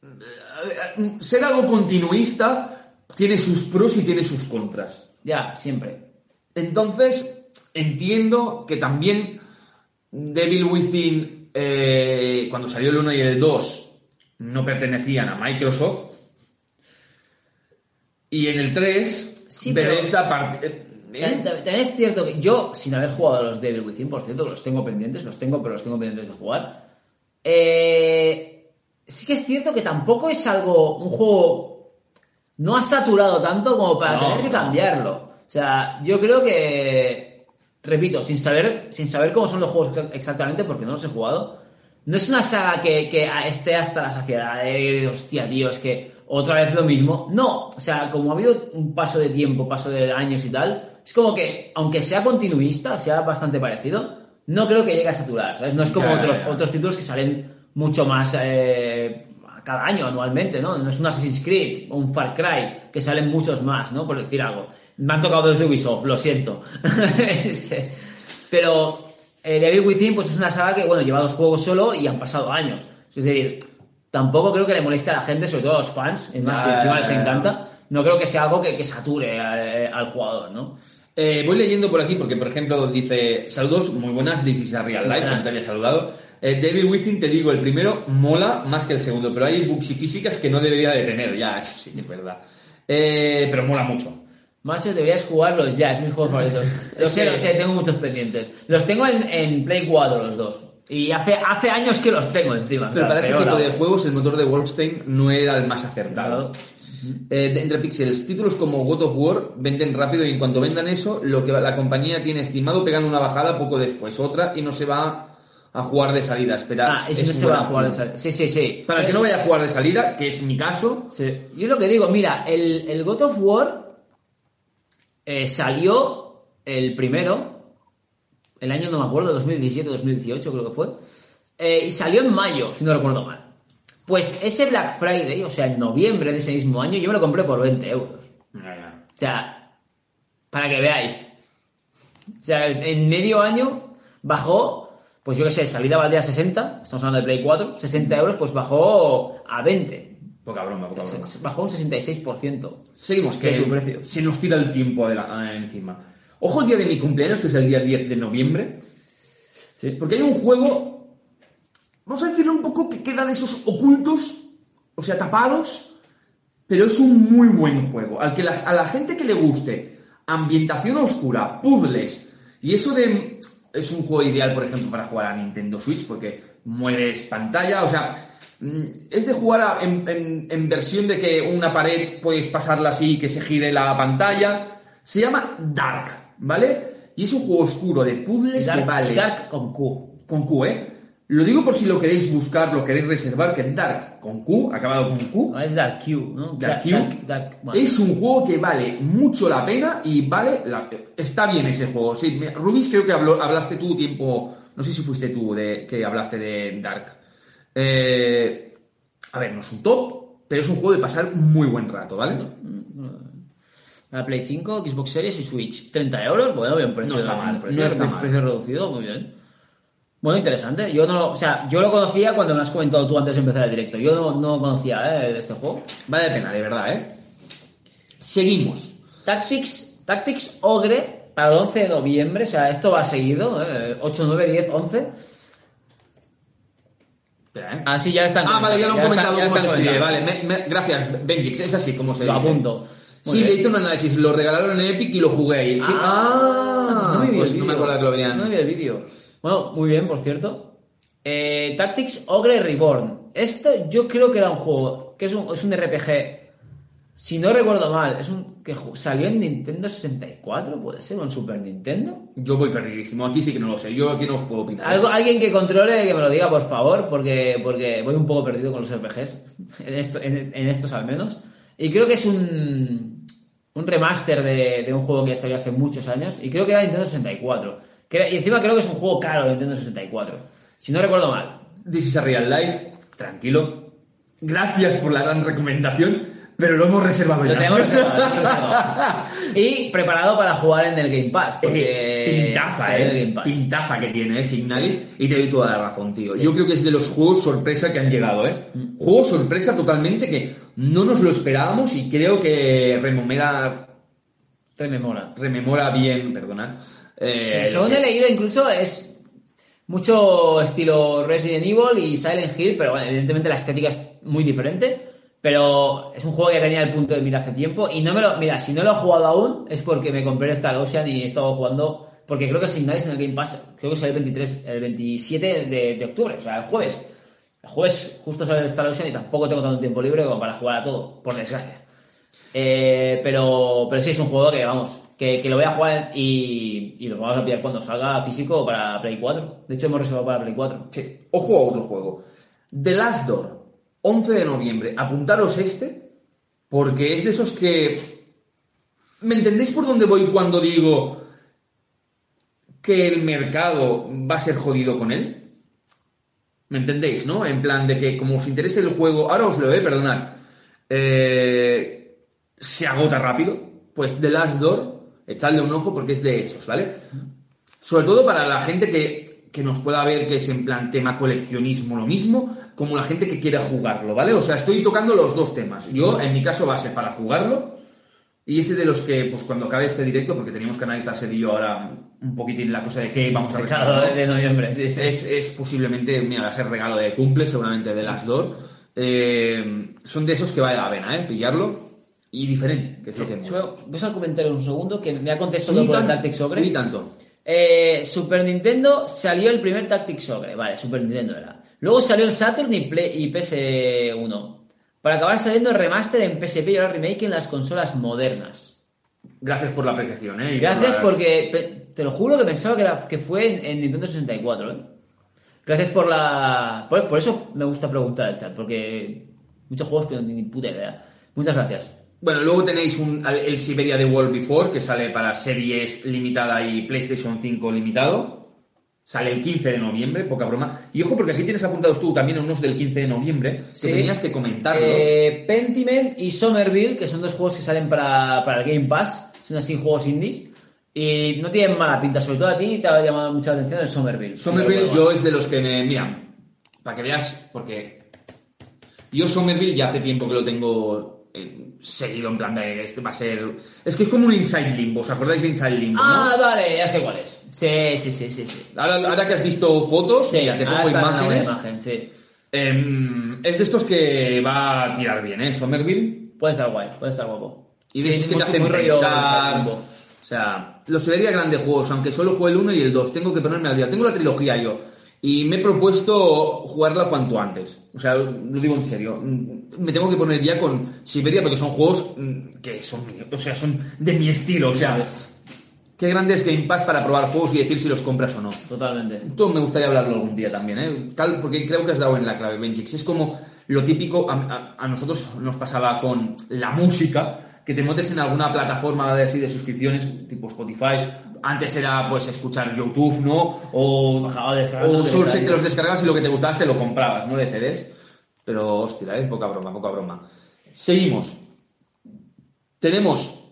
eh, Ser algo continuista tiene sus pros y tiene sus contras. Ya, siempre. Entonces, entiendo que también Devil Within, eh, cuando salió el 1 y el 2, no pertenecían a Microsoft. Y en el 3, Sí, pero- Bethesda part- eh, También es cierto que yo, sin haber jugado a los Devil Within, por cierto, los tengo pendientes, los tengo, pero los tengo pendientes de jugar. eh, sí que es cierto que tampoco es algo, un juego no ha saturado tanto como para No, tener que cambiarlo. O sea, yo creo que, repito, sin saber, sin saber cómo son los juegos exactamente, porque no los he jugado, no es una saga que, que esté hasta la saciedad de, hostia, tío, es que otra vez lo mismo. No, o sea, como ha habido un paso de tiempo, paso de años y tal, es como que, aunque sea continuista, sea bastante parecido, no creo que llegue a saturar, ¿sabes? No es como ya, otros, ya. otros títulos que salen mucho más eh, cada año, anualmente, ¿no? No es un Assassin's Creed o un Far Cry, que salen muchos más, ¿no? Por decir algo. Me han tocado dos de Ubisoft, lo siento. [laughs] Es que- Pero eh, Devil Within, pues es una saga que, bueno, lleva dos juegos solo y han pasado años. Es decir, tampoco creo que le moleste a la gente, sobre todo a los fans, es más, que ya, les encanta. No creo que sea algo que, que sature eh, al jugador, ¿no? Eh, voy leyendo por aquí porque, por ejemplo, dice: Saludos, muy buenas, this is a real life, no te había saludado. Eh, Devil Within, te digo, el primero mola más que el segundo, pero hay bugs y físicas que no debería de tener, ya, eso sí, es verdad. Eh, pero mola mucho. Macho, deberías jugarlos ya, es mi juego favorito. [laughs] Lo sé, lo sé, tengo muchos pendientes. Los tengo en, en Play 4 los dos. Y hace, hace años que los tengo encima. Pero claro, para ese tipo de juegos, el motor de Wolfenstein no era el más acertado. Claro. Eh, de- entre pixels, títulos como God of War venden rápido y en cuanto vendan eso, lo que la compañía tiene estimado pegan una bajada poco después, otra y no se va a jugar de salida. Espera, Ah, si es no se va a jugar punto. esa- Sí, sí, sí. Para el que no vaya a jugar de salida, que es mi caso, Sí. Yo lo que digo, mira, el, el God of War eh, salió el primero, el año no me acuerdo, 2017 2018 creo que fue, eh, y salió en mayo, si no recuerdo mal. Pues ese Black Friday, o sea, en noviembre de ese mismo año, yo me lo compré por 20 euros. O sea, para que veáis. O sea, en medio año bajó, pues yo qué sé, salida valdría 60, estamos hablando de Play 4, 60 euros, pues bajó a 20. Poca broma, poca broma. Bajó un 66%. Seguimos, que De su precio. se nos tira el tiempo de la- encima. Ojo el día de mi cumpleaños, que es el día 10 de noviembre. Porque hay un juego, vamos a decirlo un poco, que queda de esos ocultos, o sea, tapados, pero es un muy buen juego. Al que la- a la gente que le guste ambientación oscura, puzzles, y eso de... Es un juego ideal, por ejemplo, para jugar a Nintendo Switch, porque mueves pantalla, o sea, es de jugar a- en, en- en versión de que una pared puedes pasarla así y que se gire la pantalla. Se llama Dark, ¿vale? Y es un juego oscuro de puzzles que Dark, vale Dark con Q. con Q, ¿eh? Lo digo por si lo queréis buscar, lo queréis reservar, que Dark con Q, acabado con Q, No, es Dark Q, ¿no? Dark Q, Dark- Dark- bueno. es un juego que vale mucho la pena y vale la- está bien ese juego. Sí, Rubis creo que habló- hablaste tú tiempo, no sé si fuiste tú de que hablaste de Dark. Eh, a ver, no es un top, pero es un juego de pasar muy buen rato, ¿vale? La Play 5, Xbox Series y Switch. 30 euros, bueno, bien, precio, No está mal, precio, no está mal. precio reducido, muy bien. Bueno, interesante. Yo no lo, o sea, yo lo conocía cuando me has comentado tú antes de empezar el directo. Yo no, no conocía ¿eh? este juego. Vale la pena, de verdad, ¿eh? Seguimos. Tactics, Tactics Ogre para el 11 de noviembre, o sea, esto va seguido, ¿eh? 8, 9, 10, 11. Espera, ¿eh? Ah, sí, ya están. Ah, vale, ya lo han comentado cómo se escribe. Vale, me- me- gracias, Benjix. Es así como se Lo dice. apunto. Muy Sí, bien. le hice un análisis, lo regalaron en Epic y lo jugué. Sí. Ah, no me vi pues el no me vídeo. acuerdo que lo veían. No vi el vídeo. Bueno, muy bien, por cierto. Eh, Tactics Ogre Reborn. Esto yo creo que era un juego, que es un, es un RPG. Si no recuerdo mal, es un que salió en Nintendo 64, puede ser, o en Super Nintendo. Yo voy perdidísimo. Aquí sí que no lo sé. Yo aquí no os puedo opinar. Algo, alguien que controle, que me lo diga, por favor, porque, porque voy un poco perdido con los RPGs, [laughs] en, esto, en, en estos al menos. Y creo que es un, un remaster de, de un juego que ya salió hace muchos años, y creo que era Nintendo 64. Que era- y encima creo que es un juego caro de Nintendo 64, si no recuerdo mal. This is a real life. Tranquilo. Gracias por la gran recomendación, pero lo hemos reservado Lo ya. tengo reservado, lo tengo reservado. [laughs] Y preparado para jugar en el Game Pass. Eh, Porque pintaza, en el eh. Game Pass. Pintaza que tiene, eh, Signalis. Y te doy toda la razón, tío. Yo creo que es de los juegos sorpresa que han llegado, eh. Mm. Juego sorpresa totalmente que no nos lo esperábamos y creo que rememora, Rememora. rememora bien, perdonad. eh, Sí, lo según que- he leído, incluso es mucho estilo Resident Evil y Silent Hill, pero bueno, evidentemente la estética es muy diferente. Pero es un juego que tenía el punto de mira hace tiempo y no me lo. Mira, si no lo he jugado aún es porque me compré Star Ocean y he estado jugando. Porque creo que el Signalis en el Game Pass, creo que sale el 23, el 27 de, de octubre, o sea, el jueves. El jueves justo sale el Star Ocean y tampoco tengo tanto tiempo libre como para jugar a todo, por desgracia. Eh, pero, pero sí es un juego que, vamos, que, que lo voy a jugar y, y lo vamos a pillar cuando salga físico para Play 4. De hecho, hemos reservado para Play 4. Sí. Ojo a otro juego. The Last Door, 11 de noviembre. Apuntaros este, porque es de esos que... ¿Me entendéis por dónde voy cuando digo que el mercado va a ser jodido con él? ¿Me entendéis, no? En plan de que como os interese el juego... Ahora os lo he, perdonad. Eh, se agota rápido. Pues The Last Door, echadle un ojo porque es de esos, ¿vale? Sobre todo para la gente que, que nos pueda ver que es en plan tema coleccionismo lo mismo, como la gente que quiera jugarlo, ¿vale? O sea, estoy tocando los dos temas. Yo, en mi caso, va a ser para jugarlo. Y ese de los que, pues cuando acabe este directo, porque teníamos que analizar y yo ahora un poquitín la cosa de qué vamos a regalar. De, noviembre, sí, sí. Es, es posiblemente, mira, va a ser regalo de cumple, seguramente de las dos. Eh, son de esos que vale la pena, ¿eh? Pillarlo. Y diferente, que es lo que al comentario un segundo que me ha contestado Ni por el tan- Tactics Ogre. ni tanto. Eh, Super Nintendo salió el primer Tactics Ogre. Vale, Super Nintendo era. Luego salió el Saturn y, Play- y PS1. Para acabar saliendo el remaster en PSP y ahora remake en las consolas modernas. Gracias por la apreciación, ¿eh? Y Gracias por la- porque te lo juro que pensaba que, era, que fue en, en Nintendo 64, ¿eh? Gracias por la. Por, por eso me gusta preguntar al chat, porque muchos juegos que no ni puta idea. Muchas gracias. Bueno, luego tenéis un- el Siberia de World Before, que sale para series limitada y PlayStation 5 limitado. Sale el 15 de noviembre, poca broma. Y ojo, porque aquí tienes apuntados tú también unos del 15 de noviembre, Sí. que tenías que comentarlos. Eh, Pentiment y Somerville, que son dos juegos que salen para, para el Game Pass, son así juegos indies. Y no tienen mala pinta, sobre todo a ti te ha llamado mucha atención el Somerville. Somerville, yo es de los que me. Mira, para que veas, porque. Yo Somerville ya hace tiempo que lo tengo eh, seguido en plan de. Este va a ser. Es que es como un Inside Limbo, ¿os acordáis de Inside Limbo? no? Ah, vale, ya sé cuál es. Sí, sí, sí, sí. sí. Ahora, ahora que has visto fotos, Sí, mira, te pongo imágenes. imagen, sí. Em, es de estos que va a tirar bien, ¿eh? Somerville. Puede estar guay, puede estar guapo. Y de Sí, estos que te mucho- hacen muy rollo pensar. O sea, los Siberia grandes juegos, aunque solo juegue el 1 y el 2, tengo que ponerme al día. Tengo la trilogía yo. Y me he propuesto jugarla cuanto antes. O sea, lo digo en serio. Me tengo que poner ya con Siberia porque son juegos mm, que son míos. O sea, son de mi estilo. O sea, qué grande es Game Pass para probar juegos y decir si los compras o no. Totalmente. Esto me gustaría hablarlo algún día también, ¿eh? Tal, porque creo que has dado en la clave, Benjix. Es como lo típico, a, a- a nosotros nos pasaba con la música, que te metes en alguna plataforma de, así de suscripciones, tipo Spotify. Antes era, pues, escuchar YouTube, ¿no? O, o descargas. te los descargabas y lo que te gustaba te lo comprabas, ¿no? De CDs. Pero, hostia, es poca broma, poca broma. Seguimos. Tenemos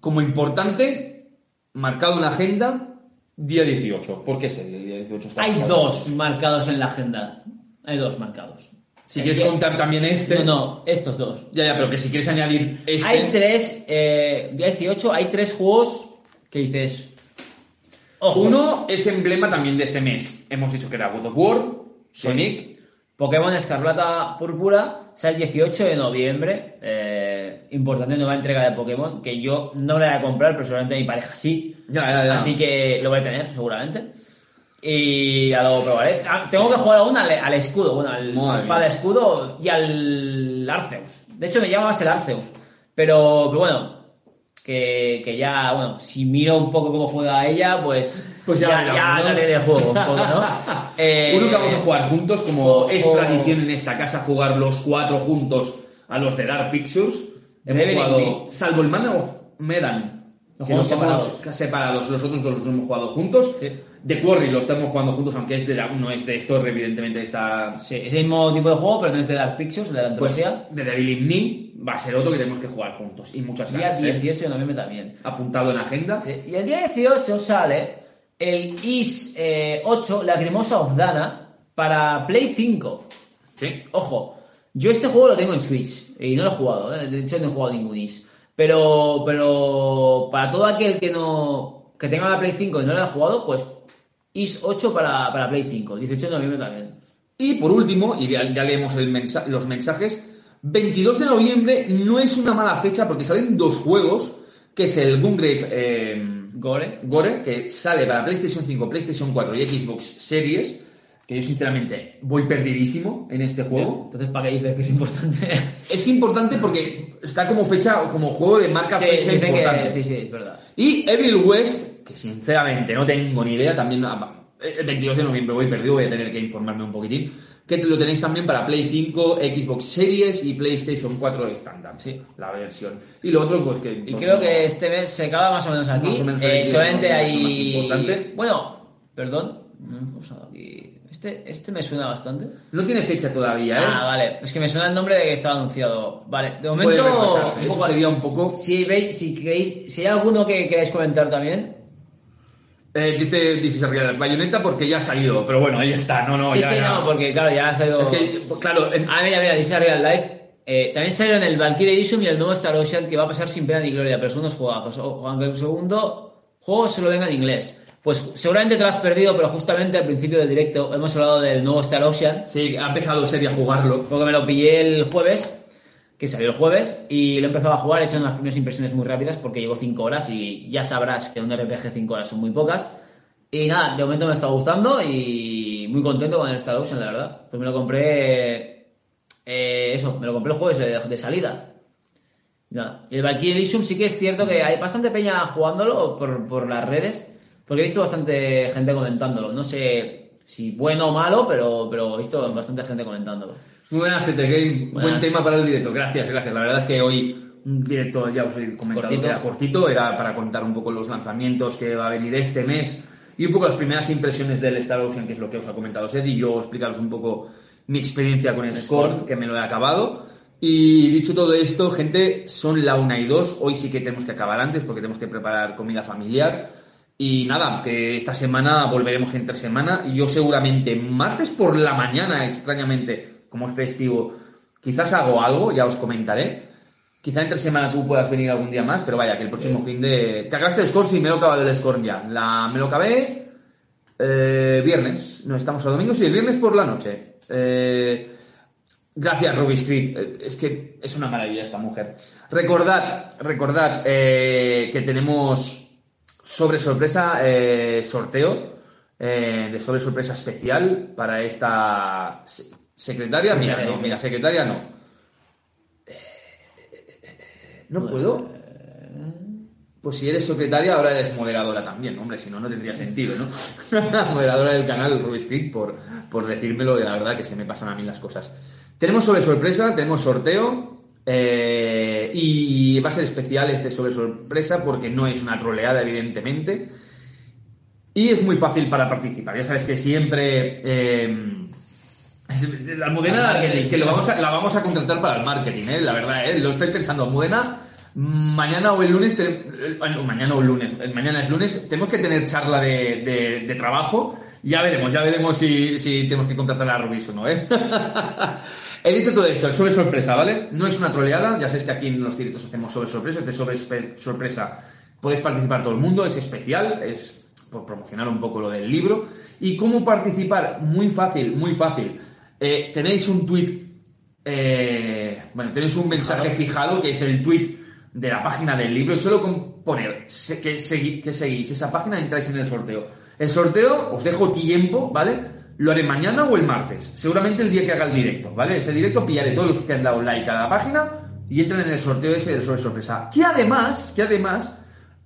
como importante marcado una agenda día 18. ¿Por qué es el día 18? Está Hay marcado? dos marcados en la agenda. Hay dos marcados. Si quieres contar también este. No, no, estos dos. Ya, ya, pero que si quieres añadir este. Hay tres, eh, día 18, hay tres juegos que dices. Ojo. Uno es emblema también de este mes. Hemos dicho que era God of War, Sonic. Pokémon Escarlata Púrpura sale el 18 de noviembre. Eh, importante nueva entrega de Pokémon que yo no la voy a comprar, pero seguramente mi pareja sí. Ya, ya, ya. Así que lo voy a tener, seguramente. Y ya lo probaré. Ah, Tengo que jugar aún al, al escudo, bueno, al Madre espada escudo y al Arceus. De hecho, me llama más el Arceus. Pero, pero bueno, que, que ya, bueno, si miro un poco cómo juega ella, pues, Pues ya ya, veremos, ya, ¿no? ya le de juego un poco, ¿no? Eh, [laughs] Uno que vamos a jugar juntos, como es o- tradición en esta casa jugar los cuatro juntos a los de Dark Pictures. Hemos jugado, salvo el Man of Medan, Los que los separados. separados, los otros dos los hemos jugado juntos. Sí. The Quarry lo estamos jugando juntos, aunque es de la- no es de Store, evidentemente, esta Sí, es el mismo tipo de juego, pero no es de Dark Pictures, de la pues, antología. de Devil in Me va a ser otro que tenemos que jugar juntos. Y muchas Día gracias. ¿eh? 18 de noviembre también. Apuntado en agenda. Sí, Y el día 18 sale el IS eh, 8, Lacrimosa of Dana, para Play 5. Sí. Ojo, yo este juego lo tengo en Switch y no lo he jugado, ¿eh? de hecho no he jugado ningún IS. Pero, pero para todo aquel que no que tenga la Play 5 y no lo haya jugado, pues IS 8 para, para Play 5, 18 de noviembre también. Y por último, y ya, ya leemos el mensa- los mensajes, 22 de noviembre no es una mala fecha porque salen dos juegos, que es el Gungrave eh, Gore. Gore, que sale para PlayStation 5, PlayStation 4 y Xbox Series, que yo sinceramente voy perdidísimo en este juego. Entonces, ¿para qué dices que es importante? [laughs] Es importante porque está como fecha, como juego de marca sí, fecha importante. que sí, sí, es verdad. Y Evil West, que sinceramente no tengo ni idea, también ah, el 22 de noviembre voy perdido, voy a tener que informarme un poquitín, que lo tenéis también para Play 5, Xbox Series y PlayStation 4 estándar, sí, la versión. Y lo otro, pues que... Y pues, creo no. que este mes se acaba más o menos aquí. Más o menos Eh, solamente hay. más importante. Bueno, perdón. No he pulsado aquí. Este, este me suena bastante. No tiene fecha todavía, ¿eh? Ah, vale. Es que me suena el nombre de que estaba anunciado. Vale, de momento. retrasarse, un poco- sería un poco... Si veis, si queréis, si hay alguno que queráis comentar también. Eh, dice This is a Real Bayonetta porque ya ha salido, pero bueno, ahí está, no, no, sí, ya, sí, ya. no, porque claro, ya ha salido. Es que, claro, en- Ah, mira, mira, dice Real Life. Eh, también salieron el Valkyrie Edition y el nuevo Star Ocean que va a pasar sin pena ni gloria, pero son unos juegazos. O- Aunque el segundo juego solo venga en inglés. Pues seguramente te lo has perdido, pero justamente al principio del directo hemos hablado del nuevo Star Ocean, sí, ha empezado seria a jugarlo. porque me lo pillé el jueves, que salió el jueves, y lo he empezado a jugar, he hecho unas primeras impresiones muy rápidas porque llevo 5 horas y ya sabrás que un RPG 5 horas son muy pocas. Y nada, de momento me está gustando y muy contento con el Star Ocean, la verdad. Pues me lo compré. eh, eso, me lo compré el jueves de, de salida. Nada. El Valkyrie Elysium sí que es cierto que hay bastante peña jugándolo por, por las redes, porque he visto bastante gente comentándolo. No sé si bueno o malo, pero, pero he visto bastante gente comentándolo. Muy buenas, CT Game. Buen tema para el directo. Gracias, gracias. La verdad es que hoy un directo, ya os he comentado Cortito. que era cortito, era para contar un poco los lanzamientos que va a venir este mes y un poco las primeras impresiones del Star Ocean, que es lo que os ha comentado Seth, y yo explicaros un poco mi experiencia con el Scorn, que me lo he acabado. Y dicho todo esto, gente, son la una y dos. Hoy sí que tenemos que acabar antes porque tenemos que preparar comida familiar. Y nada, que esta semana volveremos entre semana y yo seguramente martes por la mañana, extrañamente, como es festivo, quizás hago algo, ya os comentaré. Quizá entre semana tú puedas venir algún día más, pero vaya, que el próximo fin de... ¿Te acabaste el score? Sí, me lo he acabado el score ya. La... Me lo acabé eh, viernes. No, estamos a domingo, sí, el viernes por la noche. Eh, Gracias, Ruby Street. Eh, Es que es una maravilla esta mujer. Recordad, recordad eh, que tenemos sobre sorpresa eh, sorteo eh, de sobre sorpresa especial para esta se- secretaria. Mira, no, mira, secretaria no. No puedo. Pues si eres secretaria, ahora eres moderadora también, hombre, si no, no tendría sentido, ¿no? [laughs] moderadora del canal Ruby Street, por, por decírmelo, que la verdad que se me pasan a mí las cosas. Tenemos sobre sorpresa, tenemos sorteo, eh, y va a ser especial este sobre sorpresa porque no es una troleada, evidentemente. Y es muy fácil para participar. Ya sabes que siempre. eh, la Almudena es que lo vamos a- la vamos a contratar para el marketing, ¿eh? la verdad, ¿eh? lo estoy pensando. Almudena, mañana o el lunes, te- eh, bueno, mañana o el lunes, eh, mañana es lunes, tenemos que tener charla de, de- de trabajo. Ya veremos, ya veremos si, si tenemos que contratar a Rubis o no, ¿eh? [laughs] He dicho todo esto, el sobre sorpresa, ¿vale? No es una troleada, ya sabes que aquí en los directos hacemos sobre sorpresa, este sobre sorpresa puedes participar todo el mundo, es especial, es por promocionar un poco lo del libro. ¿Y cómo participar? Muy fácil, muy fácil. Eh, tenéis un tweet, eh, bueno, tenéis un mensaje fijado que es el tweet de la página del libro y solo con poner que seguís esa página entráis en el sorteo. El sorteo, os dejo tiempo, ¿vale? Lo haré mañana o el martes, seguramente el día que haga el directo, ¿vale? Ese directo pillaré todos los que han dado like a la página y entran en el sorteo ese del sobre sorpresa. Que además, que además,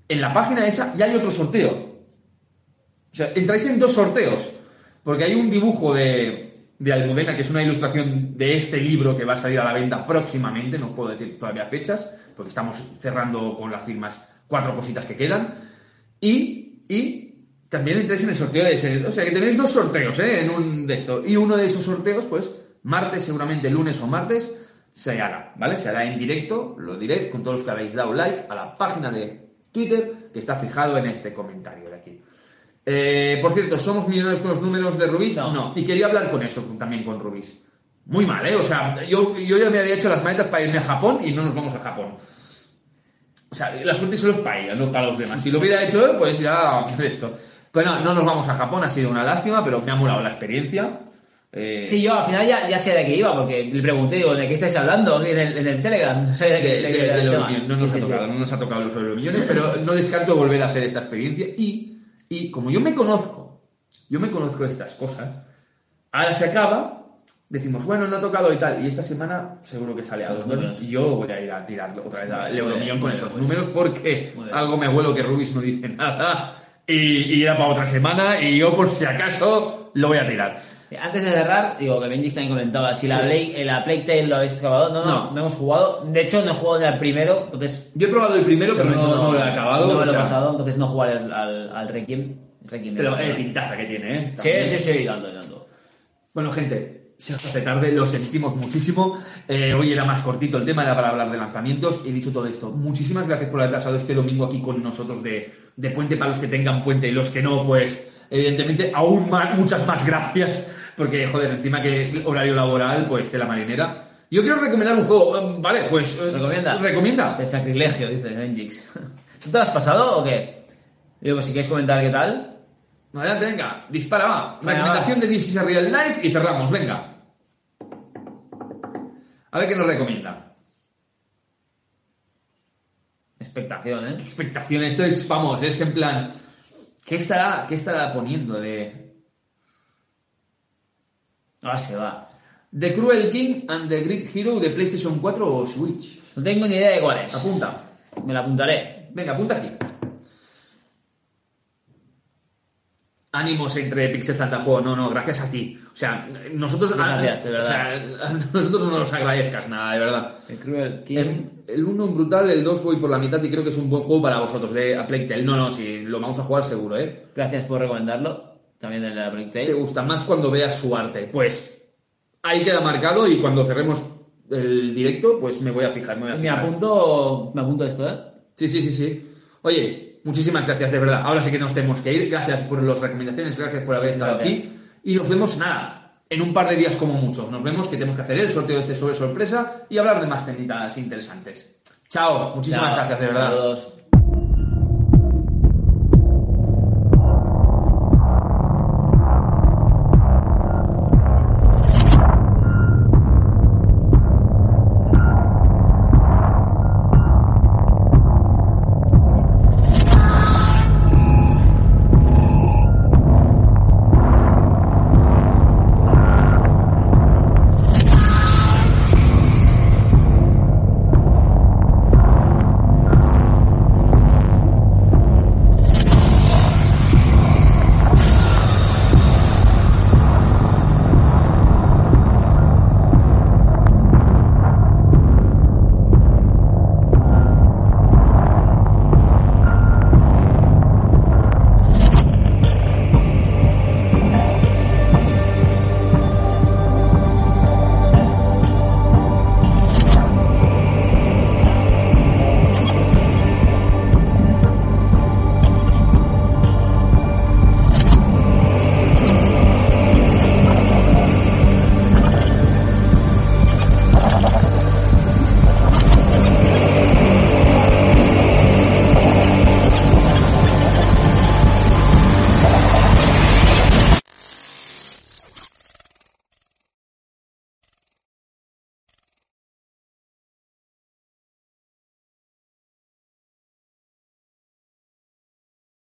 en la página esa ya hay otro sorteo. O sea, entráis en dos sorteos. Porque hay un dibujo de, de Almudena, que es una ilustración de este libro que va a salir a la venta próximamente. No os puedo decir todavía fechas, porque estamos cerrando con las firmas cuatro cositas que quedan. Y, y también entráis en el sorteo de ese. O sea, que tenéis dos sorteos, ¿eh? En un de esto. Y uno de esos sorteos, pues, martes, seguramente lunes o martes, se hará, ¿vale? Se hará en directo, lo diré, con todos los que habéis dado like a la página de Twitter que está fijado en este comentario de aquí. Eh, por cierto, ¿somos millonarios con los números de Rubis? No. Y quería hablar con eso, también con Rubis. Muy mal, ¿eh? O sea, yo, yo ya me había hecho las maletas para irme a Japón y no nos vamos a Japón. O sea, la suerte solo es para ella, no para los demás. Si lo hubiera hecho, pues ya [laughs] esto. Pero no, no nos vamos a Japón, ha sido una lástima, pero me ha molado la experiencia. Eh, Sí, yo al final ya, ya sé de qué iba, porque le pregunté, digo, ¿de qué estáis hablando en el, en el Telegram? No sé de qué, de- de de- de. No nos Sí, ha sí. tocado, no nos ha tocado los millones, pero no descarto volver a hacer esta experiencia. Y, y como yo me conozco, yo me conozco estas cosas, ahora se acaba, decimos, bueno, no ha tocado y tal, y esta semana seguro que sale a dos números, y yo voy a ir a tirar otra vez al euromillón con esos números, porque algo me huelo que Rubis no dice nada, y, y era para otra semana, y yo por si acaso lo voy a tirar. Antes de cerrar, digo que Benji también comentaba, si la, Sí. Play, eh, la Plague Tale lo habéis acabado, no, no, No. no, hemos jugado, de hecho no he jugado ni al primero, entonces... Yo he probado el primero, pero no, no lo he acabado. No me lo he pasado, entonces no jugaré al, al, al Requiem. Requiem Pero eh, el pintaza que tiene, ¿eh? Sí, sí, sí, dando, dando. Bueno, gente, se os hace tarde, lo sentimos muchísimo. Eh, hoy era más cortito el tema, era para hablar de lanzamientos. He dicho todo esto. Muchísimas gracias por haber pasado este domingo aquí con nosotros de, de puente para los que tengan puente y los que no, pues evidentemente aún más, muchas más gracias. Porque, joder, encima que horario laboral, pues de la marinera. Yo quiero recomendar un juego, eh, vale, pues... eh, ¿Recomienda? Recomienda. El sacrilegio, dice Benjix. [laughs] ¿Tú te lo has pasado o qué? Digo, pues si quieres comentar qué tal. Adelante, venga, dispara, va. Venga, Recomendación va. de This is a Real Life y cerramos, venga. A ver qué nos recomienda. Expectación, ¿eh? expectación. Esto es, vamos, es en plan. ¿Qué estará, qué estará poniendo de. Ahora se va. The Cruel King and the Great Hero de PlayStation 4 o Switch? No tengo ni idea de cuál es. Apunta. Me la apuntaré. Venga, apunta aquí. Ánimos entre Pixel Santa Juego. No, no, gracias a ti. O sea, nosotros. Gracias, de verdad. O sea, [laughs] nosotros no nos agradezcas nada, de verdad. El Cruel King. El- El 1 en brutal, el 2 voy por la mitad y creo que es un buen juego para vosotros de A Plague Tale. No, no, sí, lo vamos a jugar seguro, ¿eh? Gracias por recomendarlo. También el de la Plague te gusta más cuando veas su arte. Pues ahí queda marcado y cuando cerremos el directo, pues me voy a fijar. Me, voy a Me fijar. apunto, me apunto esto, ¿eh? Sí, sí, sí, sí. Oye, muchísimas gracias, de verdad. Ahora sí que nos tenemos que ir. Gracias por las recomendaciones, gracias por haber estado Gracias. aquí. Y nos vemos, nada, en un par de días como mucho. Nos vemos que tenemos que hacer el sorteo de este sobre sorpresa y hablar de más temitas interesantes. Chao, muchísimas Chao. gracias, de verdad. Saludos.